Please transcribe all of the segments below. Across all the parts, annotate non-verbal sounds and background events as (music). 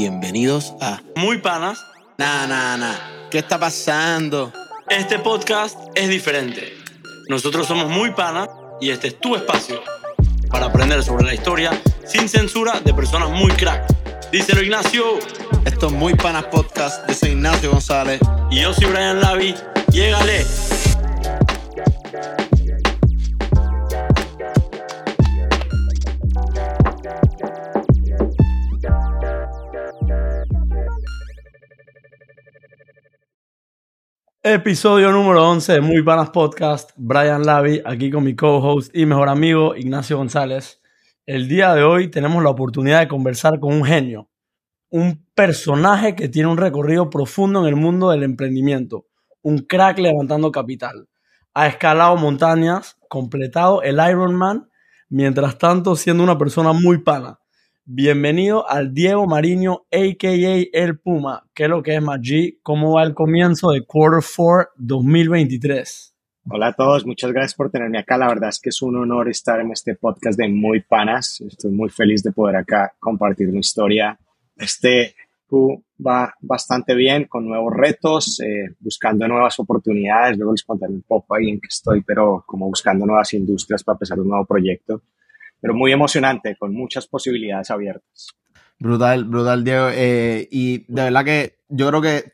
Bienvenidos a Muy Panas. Nah, nah, nah. ¿Qué está pasando? Este podcast es diferente. Nosotros somos Muy Panas y este es tu espacio para aprender sobre la historia sin censura de personas muy crack. Díselo Ignacio. Esto es Muy Panas Podcast. Yo soy Ignacio González. Y yo soy Brian Lavi. Llégale. Episodio número 11 de Muy Panas Podcast. Brian Lavi, aquí con mi co-host y mejor amigo Ignacio González. El día de hoy tenemos la oportunidad de conversar con un genio, un personaje que tiene un recorrido profundo en el mundo del emprendimiento, un crack levantando capital. Ha escalado montañas, completado el Ironman, mientras tanto siendo una persona muy pana. Bienvenido al Diego Mariño, a.k.a. El Puma. ¿Qué es lo que es Maggi? ¿Cómo va el comienzo de Quarter 4 2023? Hola a todos, muchas gracias por tenerme acá. La verdad es que es un honor estar en este podcast de Muy Panas. Estoy muy feliz de poder acá compartir mi historia. Este Q va bastante bien, con nuevos retos, eh, buscando nuevas oportunidades. Luego les contaré un poco ahí en que estoy, pero como buscando nuevas industrias para empezar un nuevo proyecto pero muy emocionante, con muchas posibilidades abiertas. Brutal, brutal, Diego. Eh, y de verdad que yo creo que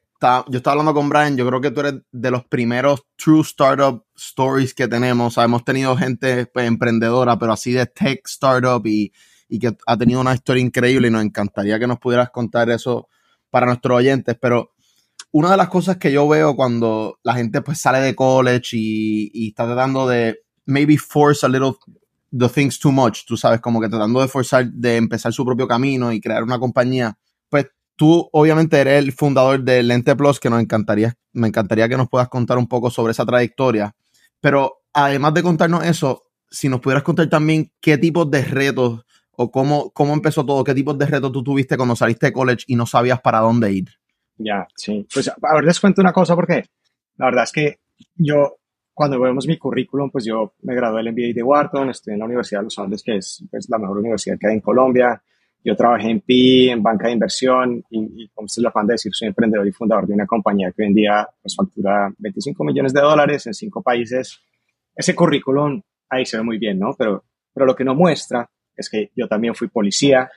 yo estaba hablando con Brian, yo creo que tú eres de los primeros true startup stories que tenemos. hemos tenido gente pues, emprendedora, pero así de tech startup y, y, que ha tenido una historia increíble y nos encantaría que nos pudieras contar eso para nuestros oyentes. Pero una de las cosas que yo veo cuando la gente pues sale de college y está tratando de maybe force a little the things too much, tú sabes, como que tratando de forzar, de empezar su propio camino y crear una compañía, pues tú obviamente eres el fundador de Lente Plus, que nos encantaría, me encantaría que nos puedas contar un poco sobre esa trayectoria, pero además de contarnos eso, si nos pudieras contar también qué tipos de retos o cómo, cómo empezó todo, qué tipos de retos tú tuviste cuando saliste de college y no sabías para dónde ir. Ya, sí. Pues a ver, les cuento una cosa porque la verdad es que yo cuando vemos mi currículum, pues yo me gradué del MBA de Wharton, estudié en la Universidad de los Andes, que es pues, la mejor universidad que hay en Colombia. Yo trabajé en PI, en banca de inversión y, como ustedes lo acaban de decir, soy emprendedor y fundador de una compañía que hoy en día pues, factura 25 millones de dólares en cinco países. Ese currículum ahí se ve muy bien, ¿no? Pero, pero lo que no muestra es que yo también fui policía,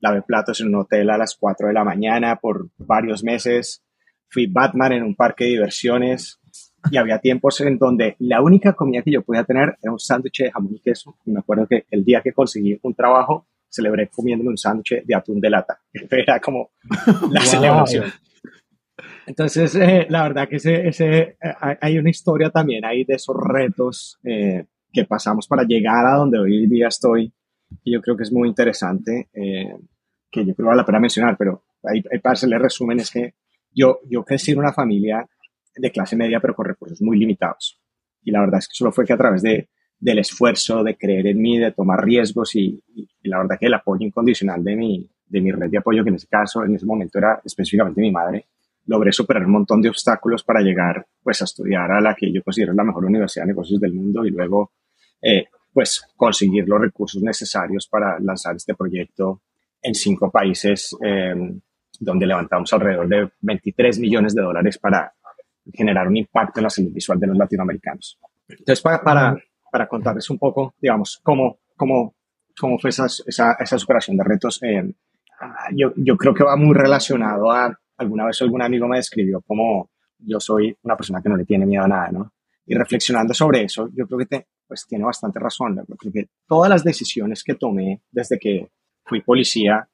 lavé platos en un hotel a las 4 de la mañana por varios meses, fui Batman en un parque de diversiones, y había tiempos en donde la única comida que yo podía tener era un sándwich de jamón y queso. Y me acuerdo que el día que conseguí un trabajo, celebré comiéndome un sándwich de atún de lata. (laughs) Era como la celebración. Entonces, eh, la verdad que ese, ese, eh, hay una historia también ahí de esos retos eh, que pasamos para llegar a donde hoy día estoy. Y yo creo que es muy interesante, que yo creo que vale la pena mencionar, pero ahí, ahí para hacerle resumen es que yo, yo crecí en una familia de clase media, pero con recursos muy limitados. Y la verdad es que solo fue que a través de, del esfuerzo, de creer en mí, de tomar riesgos y, la verdad que el apoyo incondicional de mi, de mi red de apoyo, que en ese caso, en ese momento era específicamente mi madre, logré superar un montón de obstáculos para llegar pues a estudiar a la que yo considero la mejor universidad de negocios del mundo y luego eh, pues conseguir los recursos necesarios para lanzar este proyecto en cinco países eh, donde levantamos alrededor de 23 millones de dólares para generar un impacto en la salud visual de los latinoamericanos. Entonces, para, para, para contarles un poco, digamos, cómo, cómo, cómo fue esa, esa, esa superación de retos, eh, yo, yo creo que va muy relacionado a, alguna vez algún amigo me describió como yo soy una persona que no le tiene miedo a nada, ¿no? Y reflexionando sobre eso, yo creo que te, pues, tiene bastante razón. ¿no? Porque todas las decisiones que tomé desde que fui policía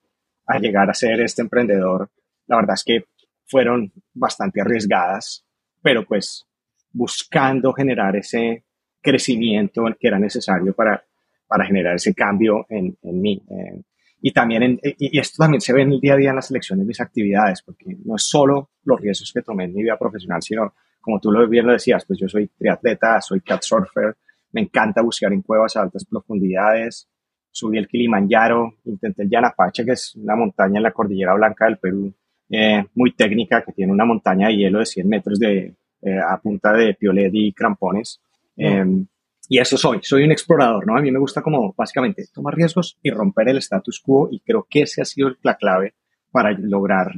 a llegar a ser este emprendedor, la verdad es que fueron bastante arriesgadas pero pues buscando generar ese crecimiento que era necesario para, para generar ese cambio en, en mí. Eh, y también, y esto también se ve en el día a día en la selección de mis actividades, porque no es solo los riesgos que tomé en mi vida profesional, sino, como tú bien lo decías, pues yo soy triatleta, soy surfer, me encanta buscar en cuevas a altas profundidades, subí el Kilimanjaro, intenté el Yanapache, que es una montaña en la Cordillera Blanca del Perú, eh, muy técnica que tiene una montaña de hielo de 100 metros de, eh, a punta de piolet y crampones. Em, y eso soy, soy un explorador, ¿no? A mí me gusta como básicamente tomar riesgos y romper el status quo y creo que esa ha sido la clave para lograr,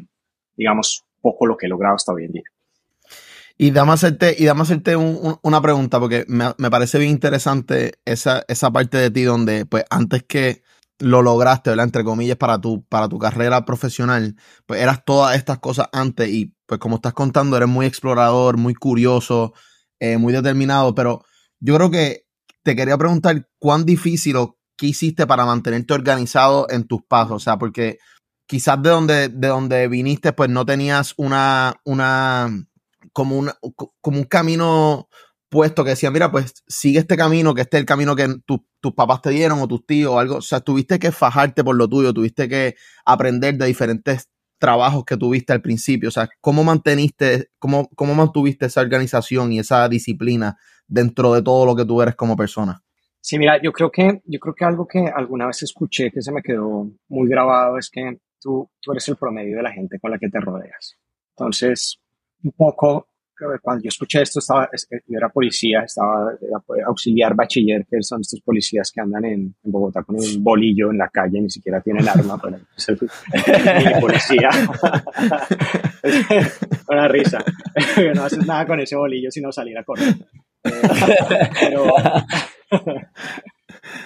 digamos, poco lo que he logrado hasta hoy en día. Y dame hacerte, y dame hacerte una pregunta, porque me, me, parece bien interesante esa, esa parte de ti donde, pues, antes que lo lograste, ¿verdad? Entre comillas, para tu, para tu carrera profesional, pues eras todas estas cosas antes y, pues, como estás contando, eres muy explorador, muy curioso, eh, muy determinado, pero yo creo que te quería preguntar cuán difícil o qué hiciste para mantenerte organizado en tus pasos, o sea, porque quizás de donde, de donde viniste, pues no tenías una, una, como, un, como un camino puesto que decía, mira, pues sigue este camino, que este es el camino que tus papás te dieron o tus tíos o algo. O sea, tuviste que fajarte por lo tuyo, tuviste que aprender de diferentes trabajos que tuviste al principio. O sea, ¿cómo manteniste, cómo, cómo mantuviste esa organización y esa disciplina dentro de todo lo que tú eres como persona? Sí, mira, yo creo que, yo creo que algo que alguna vez escuché que se me quedó muy grabado es que tú, tú eres el promedio de la gente con la que te rodeas. Entonces, un poco, cuando yo escuché esto, estaba, eh, yo era policía, estaba auxiliar bachiller, que son estos policías que andan en, Bogotá con un bolillo en la calle, ni siquiera tienen arma, pero (laughs) ser policía. (laughs) Una risa. (laughs) no haces nada con ese bolillo sino salir a correr. Eh, pero,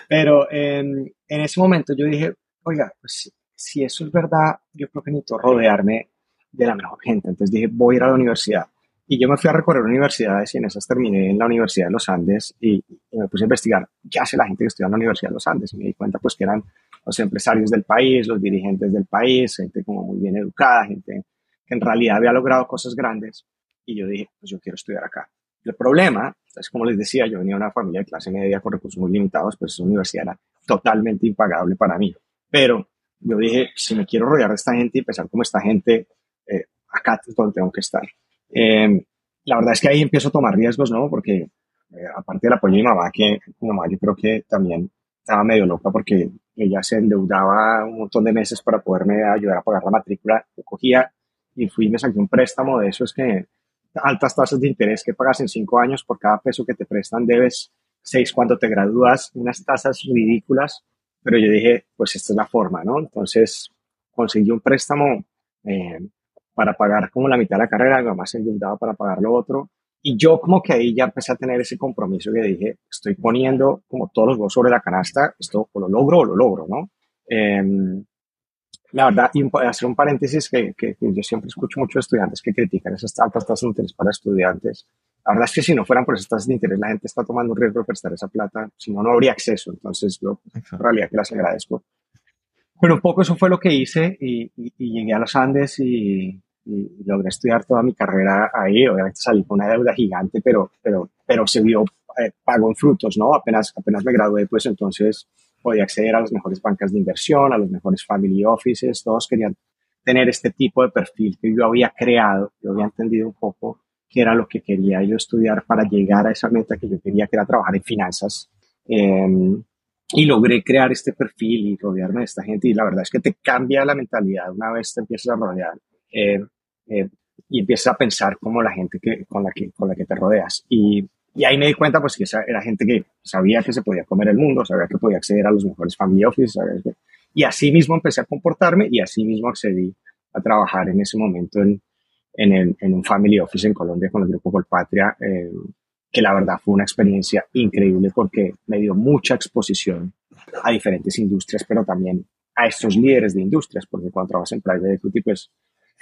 pero en, en, ese momento yo dije, oiga, pues si eso es verdad, yo creo que necesito rodearme de la mejor gente. Entonces dije, voy a ir a la universidad. Y yo me fui a recorrer universidades y en esas terminé en la Universidad de los Andes y, me puse a investigar qué hace la gente que estudia en la Universidad de los Andes. Y me di cuenta pues que eran los empresarios del país, los dirigentes del país, gente como muy bien educada, gente que en realidad había logrado cosas grandes. Y yo dije, pues yo quiero estudiar acá. El problema, es como les decía, yo venía de una familia de clase media con recursos muy limitados, pues esa universidad era totalmente impagable para mí. Pero yo dije, si me quiero rodear de esta gente y empezar como esta gente, eh, acá es donde tengo que estar. Eh, la verdad es que ahí empiezo a tomar riesgos, ¿no? Porque eh, aparte del apoyo de mi mamá, que mi mamá yo creo que también estaba medio loca porque ella se endeudaba un montón de meses para poderme ayudar a pagar la matrícula. Yo cogía y fui y me saqué un préstamo de eso, es que altas tasas de interés que pagas en cinco años por cada peso que te prestan, debes seis cuando te gradúas, unas tasas ridículas, pero yo dije, pues esta es la forma, ¿no? Entonces conseguí un préstamo eh, para pagar como la mitad de la carrera, mi mamá se endeudaba para pagar lo otro. Y yo como que ahí ya empecé a tener ese compromiso que dije, estoy poniendo como todos los huevos sobre la canasta, esto o lo logro o lo logro, ¿no? Eh, la verdad, y hacer un paréntesis que, que, yo siempre escucho muchos estudiantes que critican esas altas tasas de interés para estudiantes. La verdad es que si no fueran por esas tasas de interés, la gente está tomando un riesgo de prestar esa plata, si no, no habría acceso. Entonces, yo en realidad que las agradezco. Pero un poco eso fue lo que hice y, y, y llegué a los Andes y, y, logré estudiar toda mi carrera ahí. Obviamente salí con una deuda gigante, pero, pero, pero se vio, eh, pago en frutos, ¿no? Apenas, apenas me gradué, pues entonces podía acceder a las mejores bancas de inversión, a los mejores family offices, todos querían tener este tipo de perfil que yo había creado, yo había entendido un poco qué era lo que quería yo estudiar para llegar a esa meta que yo quería, que era trabajar en finanzas. Eh, y logré crear este perfil y rodearme de esta gente. Y la verdad es que te cambia la mentalidad una vez te empiezas a rodear. Eh, eh, y empiezas a pensar como la gente que, con, la que, con la que te rodeas. Y, y ahí me di cuenta pues que esa era gente que sabía que se podía comer el mundo, sabía que podía acceder a los mejores family offices, y así mismo empecé a comportarme y así mismo accedí a trabajar en ese momento en, en, el, en un family office en Colombia con el grupo Colpatria, eh, que la verdad fue una experiencia increíble porque me dio mucha exposición a diferentes industrias, pero también a estos líderes de industrias, porque cuando trabajas en private equity, pues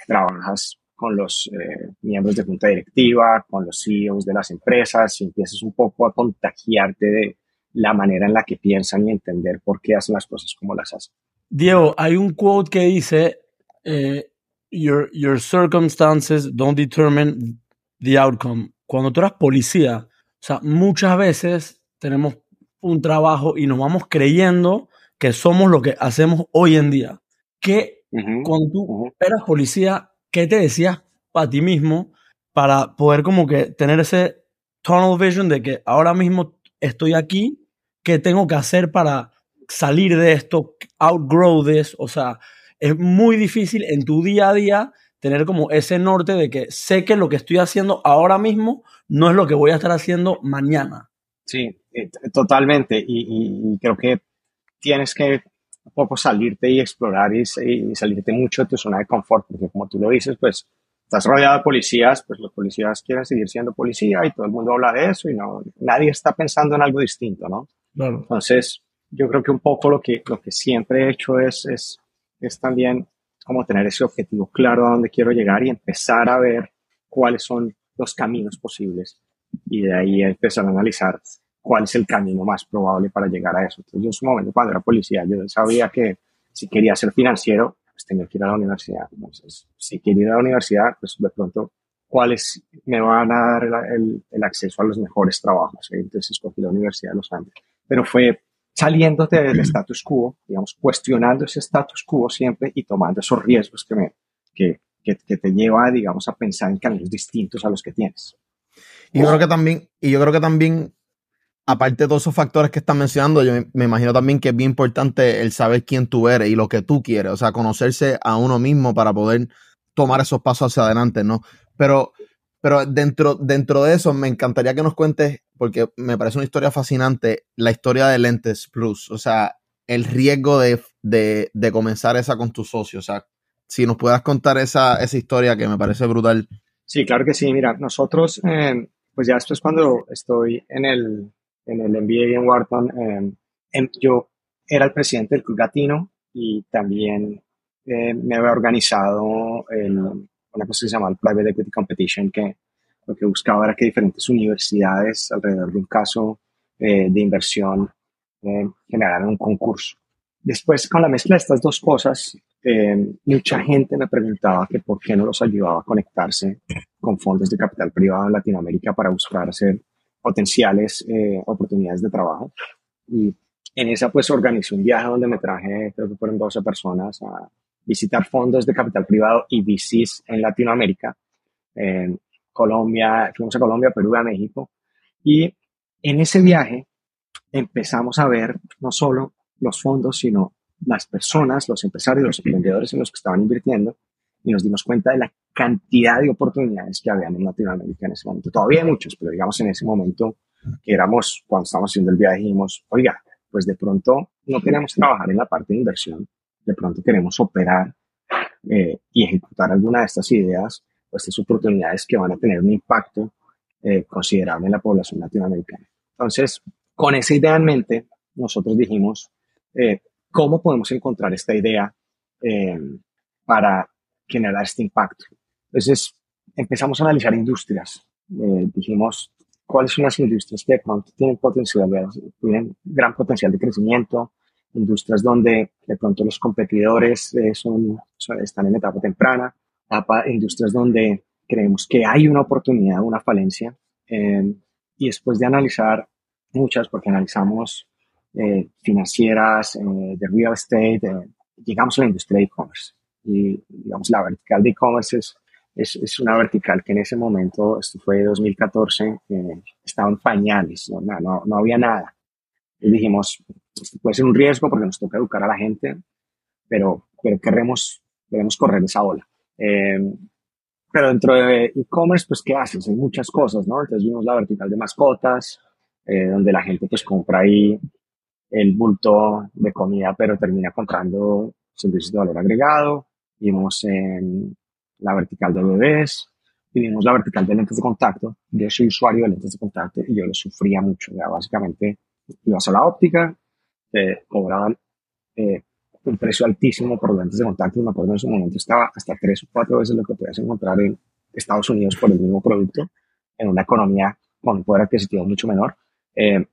trabajas con los eh, miembros de junta directiva, con los CEOs de las empresas y empiezas un poco a contagiarte de la manera en la que piensan y entender por qué hacen las cosas como las hacen. Diego, hay un quote que dice, eh, your, your circumstances don't determine the outcome. Cuando tú eres policía, o sea, muchas veces tenemos un trabajo y nos vamos creyendo que somos lo que hacemos hoy en día. ¿Qué cuando tú eras policía, ¿qué te decías para ti mismo para poder como que tener ese tunnel vision de que ahora mismo estoy aquí, qué tengo que hacer para salir de esto, outgrow this? O sea, es muy difícil en tu día a día tener como ese norte de que sé que lo que estoy haciendo ahora mismo no es lo que voy a estar haciendo mañana. Sí, eh, totalmente. y creo que tienes que un poco salirte y explorar y, y, salirte mucho de tu zona de confort, porque como tú lo dices, pues estás rodeado de policías, pues los policías quieren seguir siendo policía y todo el mundo habla de eso y no, nadie está pensando en algo distinto, ¿no? Claro. Entonces, yo creo que un poco lo que, lo que siempre he hecho es, es, es también como tener ese objetivo claro a dónde quiero llegar y empezar a ver cuáles son los caminos posibles y de ahí empezar a analizar cuál es el camino más probable para llegar a eso. Entonces, yo en su momento, cuando era policía, yo sabía que si quería ser financiero, pues tenía que ir a la universidad. Entonces, si quería ir a la universidad, pues de pronto, ¿cuáles me van a dar el, el, acceso a los mejores trabajos? Entonces, escogí la Universidad de los Andes. Pero fue saliéndote del status quo, digamos, cuestionando ese status quo siempre y tomando esos riesgos que, me, que, que, que te lleva, digamos, a pensar en caminos distintos a los que tienes. Y yo creo que también, y yo creo que también, aparte de todos esos factores que estás mencionando, yo me, imagino también que es bien importante el saber quién tú eres y lo que tú quieres, o sea, conocerse a uno mismo para poder tomar esos pasos hacia adelante, ¿no? Pero, pero dentro, dentro de eso me encantaría que nos cuentes, porque me parece una historia fascinante, la historia de Lentes Plus, o sea, el riesgo de, de, comenzar esa con tu socio, o sea, si nos puedas contar esa, esa historia que me parece brutal. Sí, claro que sí. Mira, nosotros, eh, pues ya después cuando estoy en el, en el MBA en Wharton, eh, yo era el presidente del Club Latino y también eh, me había organizado el, una cosa que se llama el Private Equity Competition, que lo que buscaba era que diferentes universidades alrededor de un caso eh, de inversión generaran un concurso. Después, con la mezcla de estas dos cosas, mucha gente me preguntaba que por qué no los ayudaba a conectarse con fondos de capital privado en Latinoamérica para buscar hacer potenciales eh, oportunidades de trabajo. Y en esa pues organizé un viaje donde me traje, creo que fueron 12 personas a visitar fondos de capital privado y VCs en Latinoamérica, en Colombia, fuimos a Colombia, Perú, a México. Y en ese viaje empezamos a ver no solo los fondos, sino las personas, los empresarios, los emprendedores en los que estaban invirtiendo y nos dimos cuenta de la cantidad de oportunidades que habían en Latinoamérica en ese momento. Todavía hay muchos, pero digamos en ese momento que éramos, cuando estábamos haciendo el viaje, dijimos, oiga, pues de pronto no queremos trabajar en la parte de inversión, de pronto queremos operar eh, y ejecutar alguna de estas ideas o estas oportunidades que van a tener un impacto eh, considerable en la población latinoamericana. Entonces, con esa idea en mente, nosotros dijimos, eh, ¿cómo podemos encontrar esta idea eh, para generar este impacto? Entonces, empezamos a analizar industrias. Eh, dijimos, ¿cuáles son las industrias que pronto tienen potencial, tienen gran potencial de crecimiento? Industrias donde de pronto los competidores eh, son, son, están en etapa temprana, industrias donde creemos que hay una oportunidad, una falencia. Eh, y después de analizar muchas, porque analizamos eh, financieras, eh, de real estate, eh, llegamos a la industria de e-commerce. Y, digamos, la vertical de e-commerce es, es, es, una vertical que en ese momento, esto fue 2014, estaba en pañales, no, no, no había nada. Y dijimos, esto puede ser un riesgo porque nos toca educar a la gente, pero, pero queremos, queremos correr esa ola. pero dentro de e-commerce, pues, ¿qué haces? Hay muchas cosas, ¿no? Entonces vimos la vertical de mascotas, donde la gente pues compra ahí el bulto de comida, pero termina comprando servicios de valor agregado. Vimos en la vertical de bebés y vimos la vertical de lentes de contacto. Yo soy usuario de lentes de contacto y yo lo sufría mucho. Ya básicamente ibas a la óptica, te cobraban eh, un precio altísimo por lentes de contacto. Me acuerdo en ese momento estaba hasta tres o cuatro veces lo que podías encontrar en Estados Unidos por el mismo producto, en una economía con un poder adquisitivo mucho menor. Eh,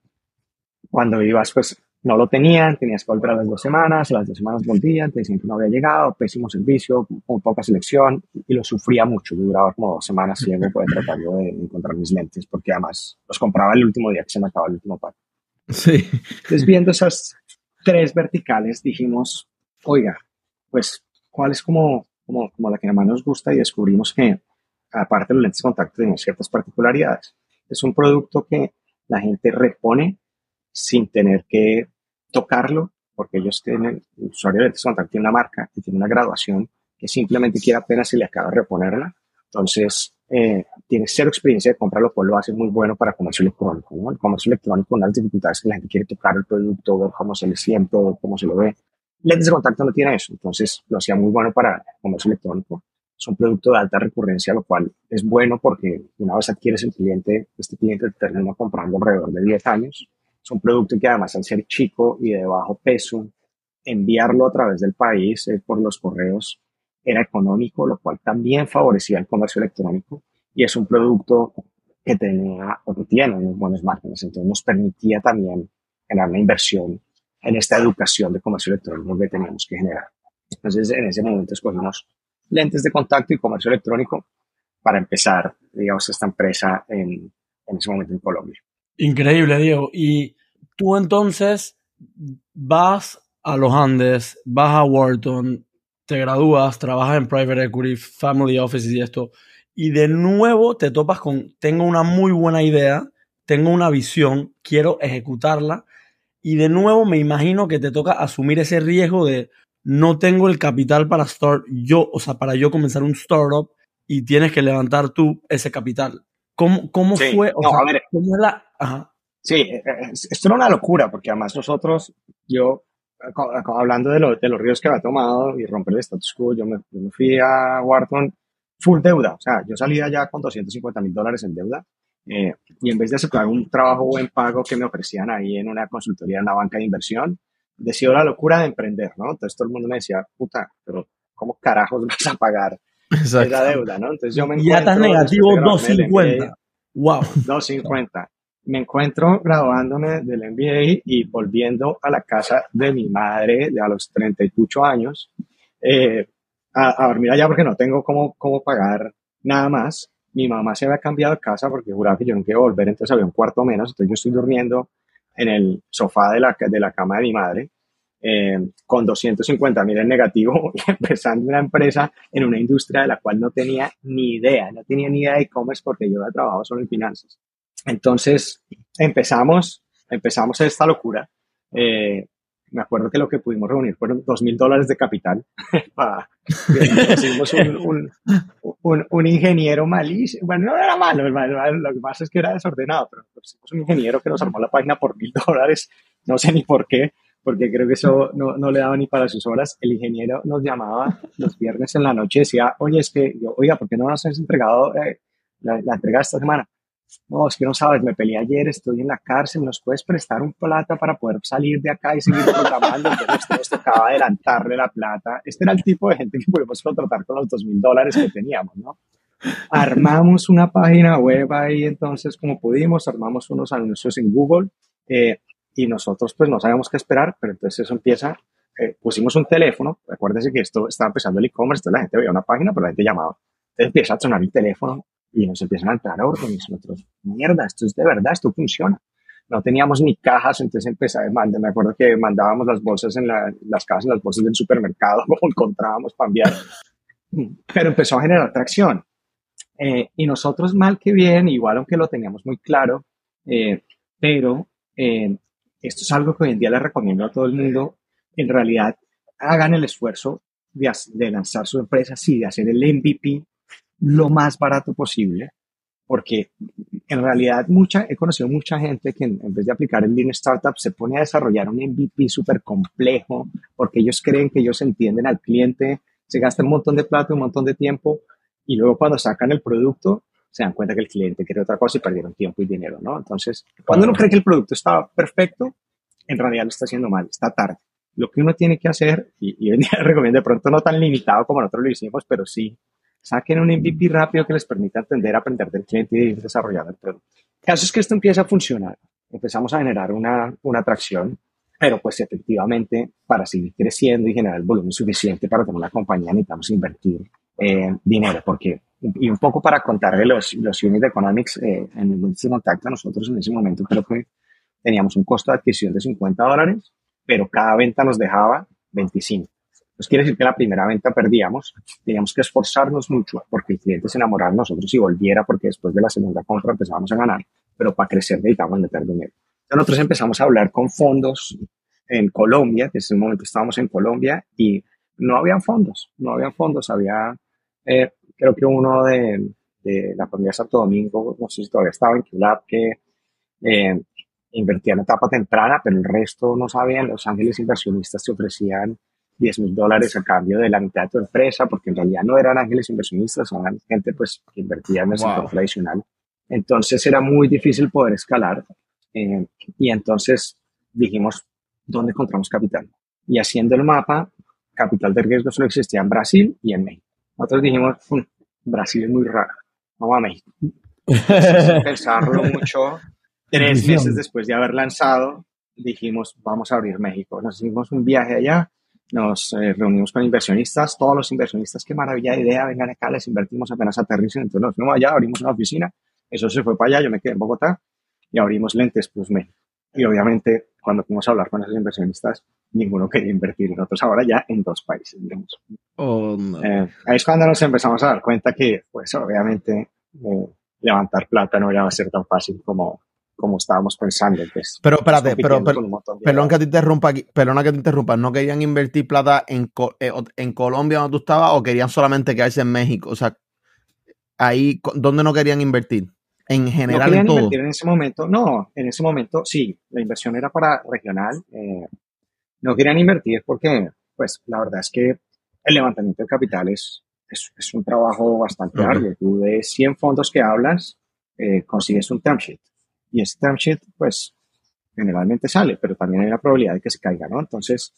cuando ibas, pues no lo tenían, tenías que volver a las dos semanas, a las dos semanas volvían, te decían que no había llegado, pésimo servicio, con poca selección, y lo sufría mucho. Yo duraba como dos semanas ciego poder (laughs) tratando de encontrar mis lentes, porque además los compraba el último día que se me acababa el último par. Sí. Entonces, viendo esas tres verticales, dijimos, oiga, pues, ¿cuál es como, como, como la que más nos gusta? Y descubrimos que, aparte de los lentes de contacto, tienen ciertas particularidades. Es un producto que la gente repone sin tener que tocarlo, porque ellos tienen, el usuario de contacto tiene una marca y tiene una graduación que simplemente quiere apenas si le acaba de reponerla. Entonces, eh, tiene cero experiencia de comprarlo, pues lo hace muy bueno para comercio electrónico. ¿no? El comercio electrónico, una de las dificultades que la gente quiere tocar el producto, ver cómo se le siente, cómo se lo ve. Lentes de contacto no tiene eso, entonces lo hacía muy bueno para comercio electrónico. Es un producto de alta recurrencia, lo cual es bueno porque una vez adquieres el cliente, este cliente te termina comprando alrededor de 10 años. Es un producto que además al ser chico y de bajo peso, enviarlo a través del país eh, por los correos era económico, lo cual también favorecía el comercio electrónico y es un producto que tenía o que tiene unos buenos márgenes, entonces nos permitía también generar una inversión en esta educación de comercio electrónico que teníamos que generar. Entonces, en ese momento escogimos lentes de contacto y comercio electrónico para empezar, digamos, esta empresa en, en ese momento en Colombia. Increíble, Diego. Y tú entonces vas a los Andes, vas a Wharton, te gradúas, trabajas en private equity, family office y esto, y de nuevo te topas con, tengo una muy buena idea, tengo una visión, quiero ejecutarla, y de nuevo me imagino que te toca asumir ese riesgo de no tengo el capital para start yo, o sea, para yo comenzar un startup y tienes que levantar tú ese capital. ¿Cómo, cómo fue? O sea, ¿cómo es la... Ajá. Sí, eh, eh, esto era una locura, porque además nosotros, yo, hablando de, de los ríos que había tomado y romper el status quo, yo me, yo me fui a Wharton full deuda, o sea, yo salía ya con 250 mil dólares en deuda eh, y en vez de aceptar un trabajo buen pago que me ofrecían ahí en una consultoría, en una banca de inversión, decidió la locura de emprender, ¿no? Entonces todo el mundo me decía, puta, pero ¿cómo carajos vas a pagar esa deuda, ¿no? Entonces yo me encuentro... Ya estás negativo 250. Wow. 250. Me encuentro graduándome del MBA y volviendo a la casa de mi madre de a los 38 años eh, a, a, dormir allá porque no tengo cómo, cómo pagar nada más mi mamá se había cambiado de casa porque juraba que yo no quería volver, entonces había un cuarto menos, entonces yo estoy durmiendo en el sofá de la, de la cama de mi madre, eh, con 250 mil en negativo, y (laughs) empezando una empresa en una industria de la cual no tenía ni idea, no tenía ni idea de e-commerce porque yo había trabajado solo en finanzas. Entonces empezamos, empezamos esta locura. Eh, me acuerdo que lo que pudimos reunir fueron dos mil dólares de capital. (laughs) Pusimos un, un, un, ingeniero malísimo. Bueno, no era malo, lo que pasa es que era desordenado, pero pusimos un ingeniero que nos armó la página por mil dólares. No sé ni por qué, porque creo que eso no, no, le daba ni para sus horas. El ingeniero nos llamaba los viernes en la noche decía, oye, es que, yo, oiga, ¿por qué no nos has entregado eh, la, la entrega esta semana? no, es que no sabes, me peleé ayer, estoy en la cárcel, ¿nos puedes prestar un plata para poder salir de acá y seguir programando? Entonces nos tocaba adelantarle la plata. Este era el tipo de gente que pudimos contratar con los dos mil dólares que teníamos, ¿no? Armamos una página web ahí, entonces, como pudimos, armamos unos anuncios en Google eh, y nosotros pues no sabíamos qué esperar, pero entonces eso empieza, eh, pusimos un teléfono, acuérdense que esto estaba empezando el e-commerce, entonces la gente veía una página, pero la gente llamaba. Entonces empieza a sonar el teléfono y nos empiezan a entrar órdenes. Nosotros, mierda, esto es de verdad, esto funciona. No teníamos ni cajas, entonces empecé, me acuerdo que mandábamos las bolsas en las cajas, en las bolsas del supermercado, (laughs) como encontrábamos para enviar. Pero empezó a generar tracción. Eh, y nosotros, mal que bien, igual aunque lo teníamos muy claro, eh, pero eh, esto es algo que hoy en día le recomiendo a todo el mundo. En realidad, hagan el esfuerzo de, de lanzar su empresa, sí, de hacer el MVP, lo más barato posible, porque en realidad mucha, he conocido mucha gente que en, vez de aplicar el Lean Startup se pone a desarrollar un MVP súper complejo, porque ellos creen que ellos entienden al cliente, se gastan un montón de plata, un montón de tiempo, y luego cuando sacan el producto se dan cuenta que el cliente quiere otra cosa y perdieron tiempo y dinero, ¿no? Entonces, cuando uno cree que el producto está perfecto, en realidad lo está haciendo mal, está tarde. Lo que uno tiene que hacer, y, y hoy día (laughs) recomiendo de pronto no tan limitado como nosotros lo hicimos, pero sí Saquen un MVP rápido que les permita entender, aprender del cliente y ir desarrollando el producto. El caso es que esto empieza a funcionar. Empezamos a generar una, una atracción, pero pues efectivamente para seguir creciendo y generar el volumen suficiente para tener una compañía necesitamos invertir eh, dinero, porque y un poco para contarle los, los unit economics eh, en el de contacto, nosotros en ese momento creo que teníamos un costo de adquisición de 50 dólares, pero cada venta nos dejaba 25. Pues quiere decir que la primera venta perdíamos, teníamos que esforzarnos mucho porque el cliente se enamorara de nosotros y volviera porque después de la segunda compra empezábamos a ganar, pero para crecer necesitábamos meter dinero. Entonces nosotros empezamos a hablar con fondos en Colombia, en ese momento estábamos en Colombia y no habían fondos, no había fondos, había, eh, creo que uno de, de, la familia Santo Domingo, no sé si todavía estaba en QLab, que eh, invertía en etapa temprana, pero el resto no sabían, los ángeles inversionistas te ofrecían 10 mil dólares a cambio de la mitad de tu empresa, porque en realidad no eran ángeles inversionistas, eran gente pues, que invertía en el sector tradicional. Entonces era muy difícil poder escalar. Eh, y entonces dijimos, ¿dónde encontramos capital? Y haciendo el mapa, capital de riesgo solo existía en Brasil y en México. Nosotros dijimos, hmm, Brasil es muy raro, vamos a México. (laughs) Pensarlo mucho, tres meses después de haber lanzado, dijimos, vamos a abrir México. Nos hicimos un viaje allá, nos eh, reunimos con inversionistas, todos los inversionistas, qué maravilla de idea, vengan acá, les invertimos apenas aterricen, entonces nos fuimos allá, abrimos una oficina, eso se fue para allá, yo me quedé en Bogotá y abrimos Lentes Plus México. Y obviamente, cuando fuimos a hablar con esos inversionistas, ninguno quería invertir. Nosotros ahora ya en dos países, digamos. Oh, eh, ahí es cuando nos empezamos a dar cuenta que, pues, obviamente, eh, levantar plata no iba a ser tan fácil como, como estábamos pensando. Pues, pero espérate, pero, perdón que te interrumpa aquí, perdona que te interrumpa, ¿no querían invertir plata en, eh, en Colombia donde tú estabas o querían solamente quedarse en México? O sea, ahí, ¿dónde no querían invertir? En general, no en todo. invertir en ese momento, no, en ese momento sí, la inversión era para regional. Eh, no querían invertir porque, pues, la verdad es que el levantamiento de capital es, es, un trabajo bastante arduo. Tú de 100 fondos que hablas, eh, consigues un term sheet. Y ese term sheet, pues, generalmente sale, pero también hay la probabilidad de que se caiga, ¿no? Entonces,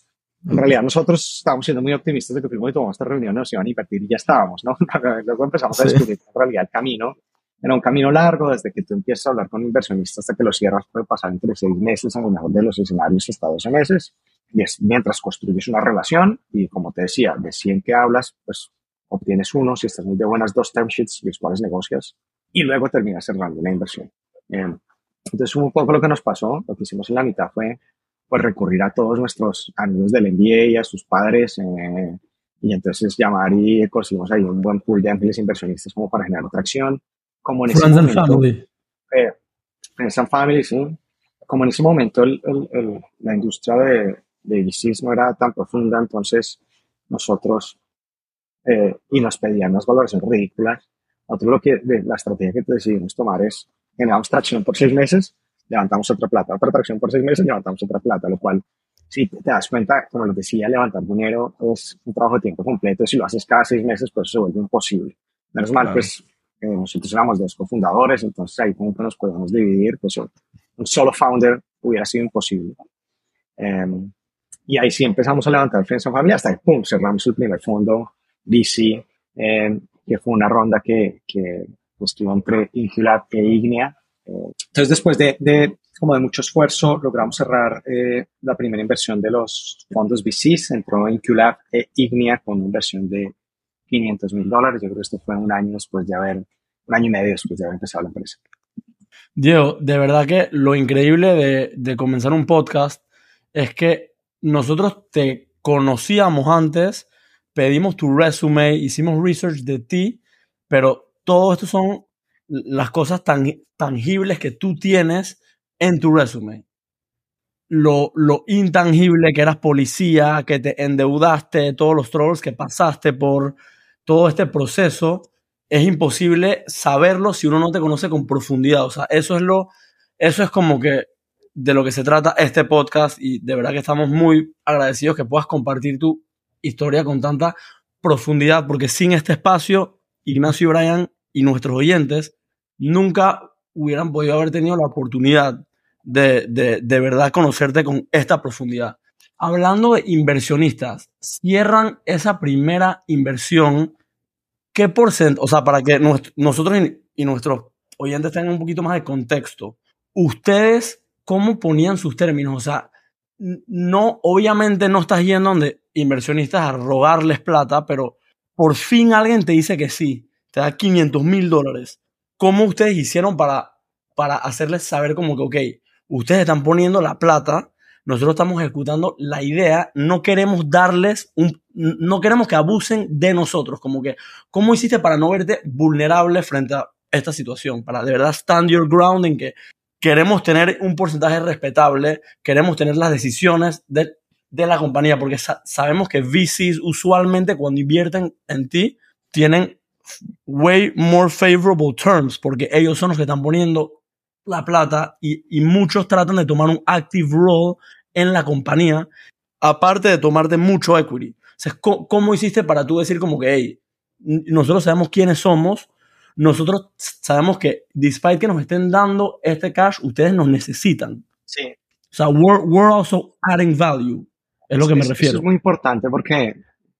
en realidad nosotros estábamos siendo muy optimistas de que primero tomamos esta reunión nos iban a invertir y ya estábamos, ¿no? (laughs) Luego empezamos a descubrir en realidad el camino era un camino largo, desde que tú empiezas a hablar con inversionistas hasta que lo cierras puede pasar entre seis meses, en lo mejor de los escenarios hasta 12 meses. Y es mientras construyes una relación y como te decía, de 100 que hablas, pues obtienes uno, si estás muy de buenas, dos term sheets, los cuales negocias y luego terminas cerrando la inversión. Eh, entonces, un poco lo que nos pasó, lo que hicimos en la mitad fue pues recurrir a todos nuestros amigos del MBA y a sus padres eh, y entonces llamar y conseguimos ahí un buen pool de ángeles inversionistas como para generar atracción. Como en ese Friends momento, and Family. Eh, Friends and Family, sí. Como en ese momento el, el, la industria de, de VCs no era tan profunda, entonces nosotros, eh, y nos pedían unas valoraciones ridículas, nosotros lo que, de, la estrategia que decidimos tomar es generamos tracción por seis meses, levantamos otra plata, otra tracción por seis meses, levantamos otra plata, lo cual, si te das cuenta, como les decía, levantar dinero es un trabajo de tiempo completo, si lo haces cada seis meses, pues se vuelve imposible. Menos mal, pues eh, nosotros éramos dos cofundadores, entonces ahí como que nos podemos dividir, pues un solo founder hubiera sido imposible. Um, y ahí sí empezamos a levantar Friends and Family hasta que, pum, cerramos el primer fondo, DC, eh, que fue una ronda que, que pues, entre Inculab e Ignea. Eh, entonces, después de, de, como de mucho esfuerzo, logramos cerrar eh, la primera inversión de los fondos VCs. Entró Inculab e Ignea con una inversión de 500 mil dólares. Yo creo que esto fue un año después de haber, un año y medio después de haber empezado la empresa. Diego, de verdad que lo increíble de, de comenzar un podcast es que nosotros te conocíamos antes, pedimos tu resume, hicimos research de ti, pero todo esto son las cosas tan tangibles que tú tienes en tu resume. Lo, lo intangible que eras policía, que te endeudaste, todos los trolls que pasaste por todo este proceso, es imposible saberlo si uno no te conoce con profundidad. O sea, eso es lo, eso es como que de lo que se trata este podcast y de verdad que estamos muy agradecidos que puedas compartir tu historia con tanta profundidad, porque sin este espacio, Ignacio y Brian y nuestros oyentes nunca hubieran podido haber tenido la oportunidad de, de, de verdad conocerte con esta profundidad. Hablando de inversionistas, cierran esa primera inversión, ¿qué porcentaje? O sea, para que nosotros y nuestros oyentes tengan un poquito más de contexto, ustedes, ¿cómo ponían sus términos? O sea, no, obviamente no estás yendo donde inversionistas a rogarles plata, pero por fin alguien te dice que sí, te da 500 mil dólares. ¿Cómo ustedes hicieron para, para hacerles saber como que, ok, ustedes están poniendo la plata, nosotros estamos ejecutando la idea, no queremos darles un, no queremos que abusen de nosotros, como que, ¿cómo hiciste para no verte vulnerable frente a esta situación? Para de verdad stand your ground en que queremos tener un porcentaje respetable, queremos tener las decisiones de, de la compañía, porque sa sabemos que VCs usualmente cuando invierten en ti tienen way more favorable terms, porque ellos son los que están poniendo la plata y, y muchos tratan de tomar un active role en la compañía. aparte de tomarte mucho equity. O sea, ¿cómo, cómo hiciste para tú decir como que, hey, nosotros sabemos quiénes somos, nosotros sabemos que, despite que nos estén dando este cash, ustedes nos necesitan. Sí. O sea, we're, we're also adding value, es lo que me refiero. Eso es muy importante porque,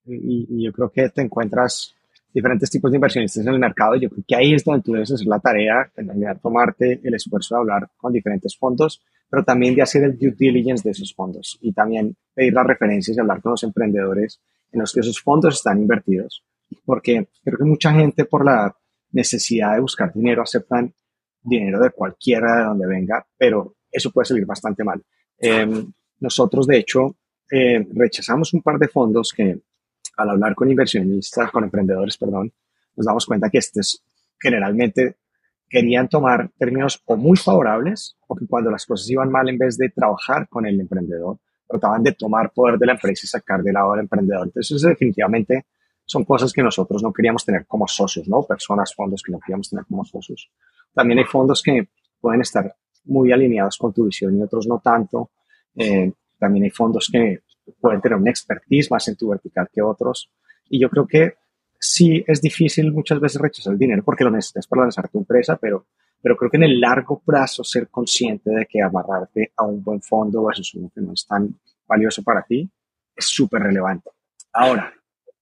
y, y yo creo que te encuentras diferentes tipos de inversionistas en el mercado. Yo creo que ahí es donde tú debes hacer la tarea, en realidad tomarte el esfuerzo de hablar con diferentes fondos, pero también de hacer el due diligence de esos fondos y también pedir las referencias y hablar con los emprendedores en los que esos fondos están invertidos. Porque creo que mucha gente por la necesidad de buscar dinero aceptan dinero de cualquiera de donde venga, pero eso puede salir bastante mal. Em, nosotros, de hecho, eh, rechazamos un par de fondos que al hablar con inversionistas, con emprendedores, perdón, nos damos cuenta que estos generalmente querían tomar términos o muy favorables o que cuando las cosas iban mal, en vez de trabajar con el emprendedor, trataban de tomar poder de la empresa y sacar del lado del emprendedor. Entonces, definitivamente son cosas que nosotros no queríamos tener como socios, ¿no? Personas, fondos que no queríamos tener como socios. También hay fondos que pueden estar muy alineados con tu visión y otros no tanto. Eh, también hay fondos que pueden tener una expertise más en tu vertical que otros. Y yo creo que sí es difícil muchas veces rechazar el dinero porque lo necesitas para lanzar tu empresa, pero, pero creo que en el largo plazo ser consciente de que amarrarte a un buen fondo versus uno que no es tan valioso para ti es súper relevante. Ahora,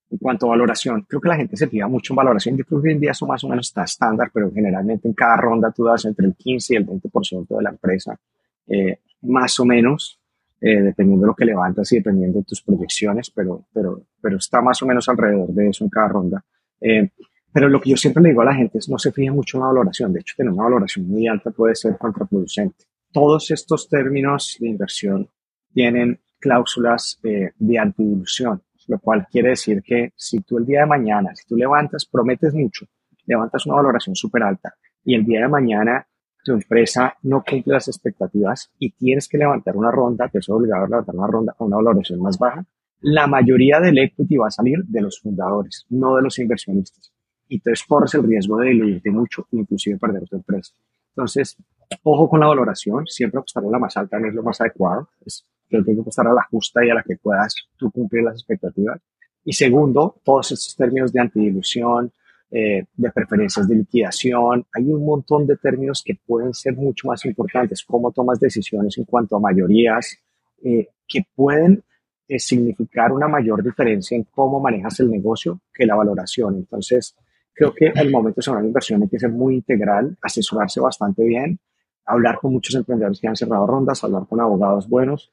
en cuanto a valoración, creo que la gente se fija mucho en valoración. Yo creo que hoy en día eso más o menos está estándar, pero generalmente en cada ronda tú das entre el 15 y el 20% de la empresa, eh, más o menos, eh, dependiendo de lo que levantas y dependiendo de tus proyecciones, pero, pero, pero está más o menos alrededor de eso en cada ronda. Eh, pero lo que yo siempre le digo a la gente es no se fije mucho en la valoración. De hecho, tener una valoración muy alta puede ser contraproducente. Todos estos términos de inversión tienen cláusulas eh, de antidilución, lo cual quiere decir que si tú el día de mañana, si tú levantas, prometes mucho, levantas una valoración súper alta y el día de mañana tu empresa no cumple las expectativas y tienes que levantar una ronda, te es obligado a levantar una ronda a una valoración más baja, la mayoría del equity va a salir de los fundadores, no de los inversionistas. Y entonces corres el riesgo de diluirte mucho, inclusive perder tu empresa. Entonces, ojo con la valoración, siempre apostar a la más alta no es lo más adecuado, es, creo que hay que apostar a la justa y a la que puedas tú cumplir las expectativas. Y segundo, todos estos términos de antidilución, eh, de preferencias de liquidación, hay un montón de términos que pueden ser mucho más importantes, cómo tomas decisiones en cuanto a mayorías, eh, que pueden eh, significar una mayor diferencia en cómo manejas el negocio que la valoración. Entonces, creo que al momento de hacer una inversión hay que ser muy integral, asesorarse bastante bien, hablar con muchos emprendedores que han cerrado rondas, hablar con abogados buenos,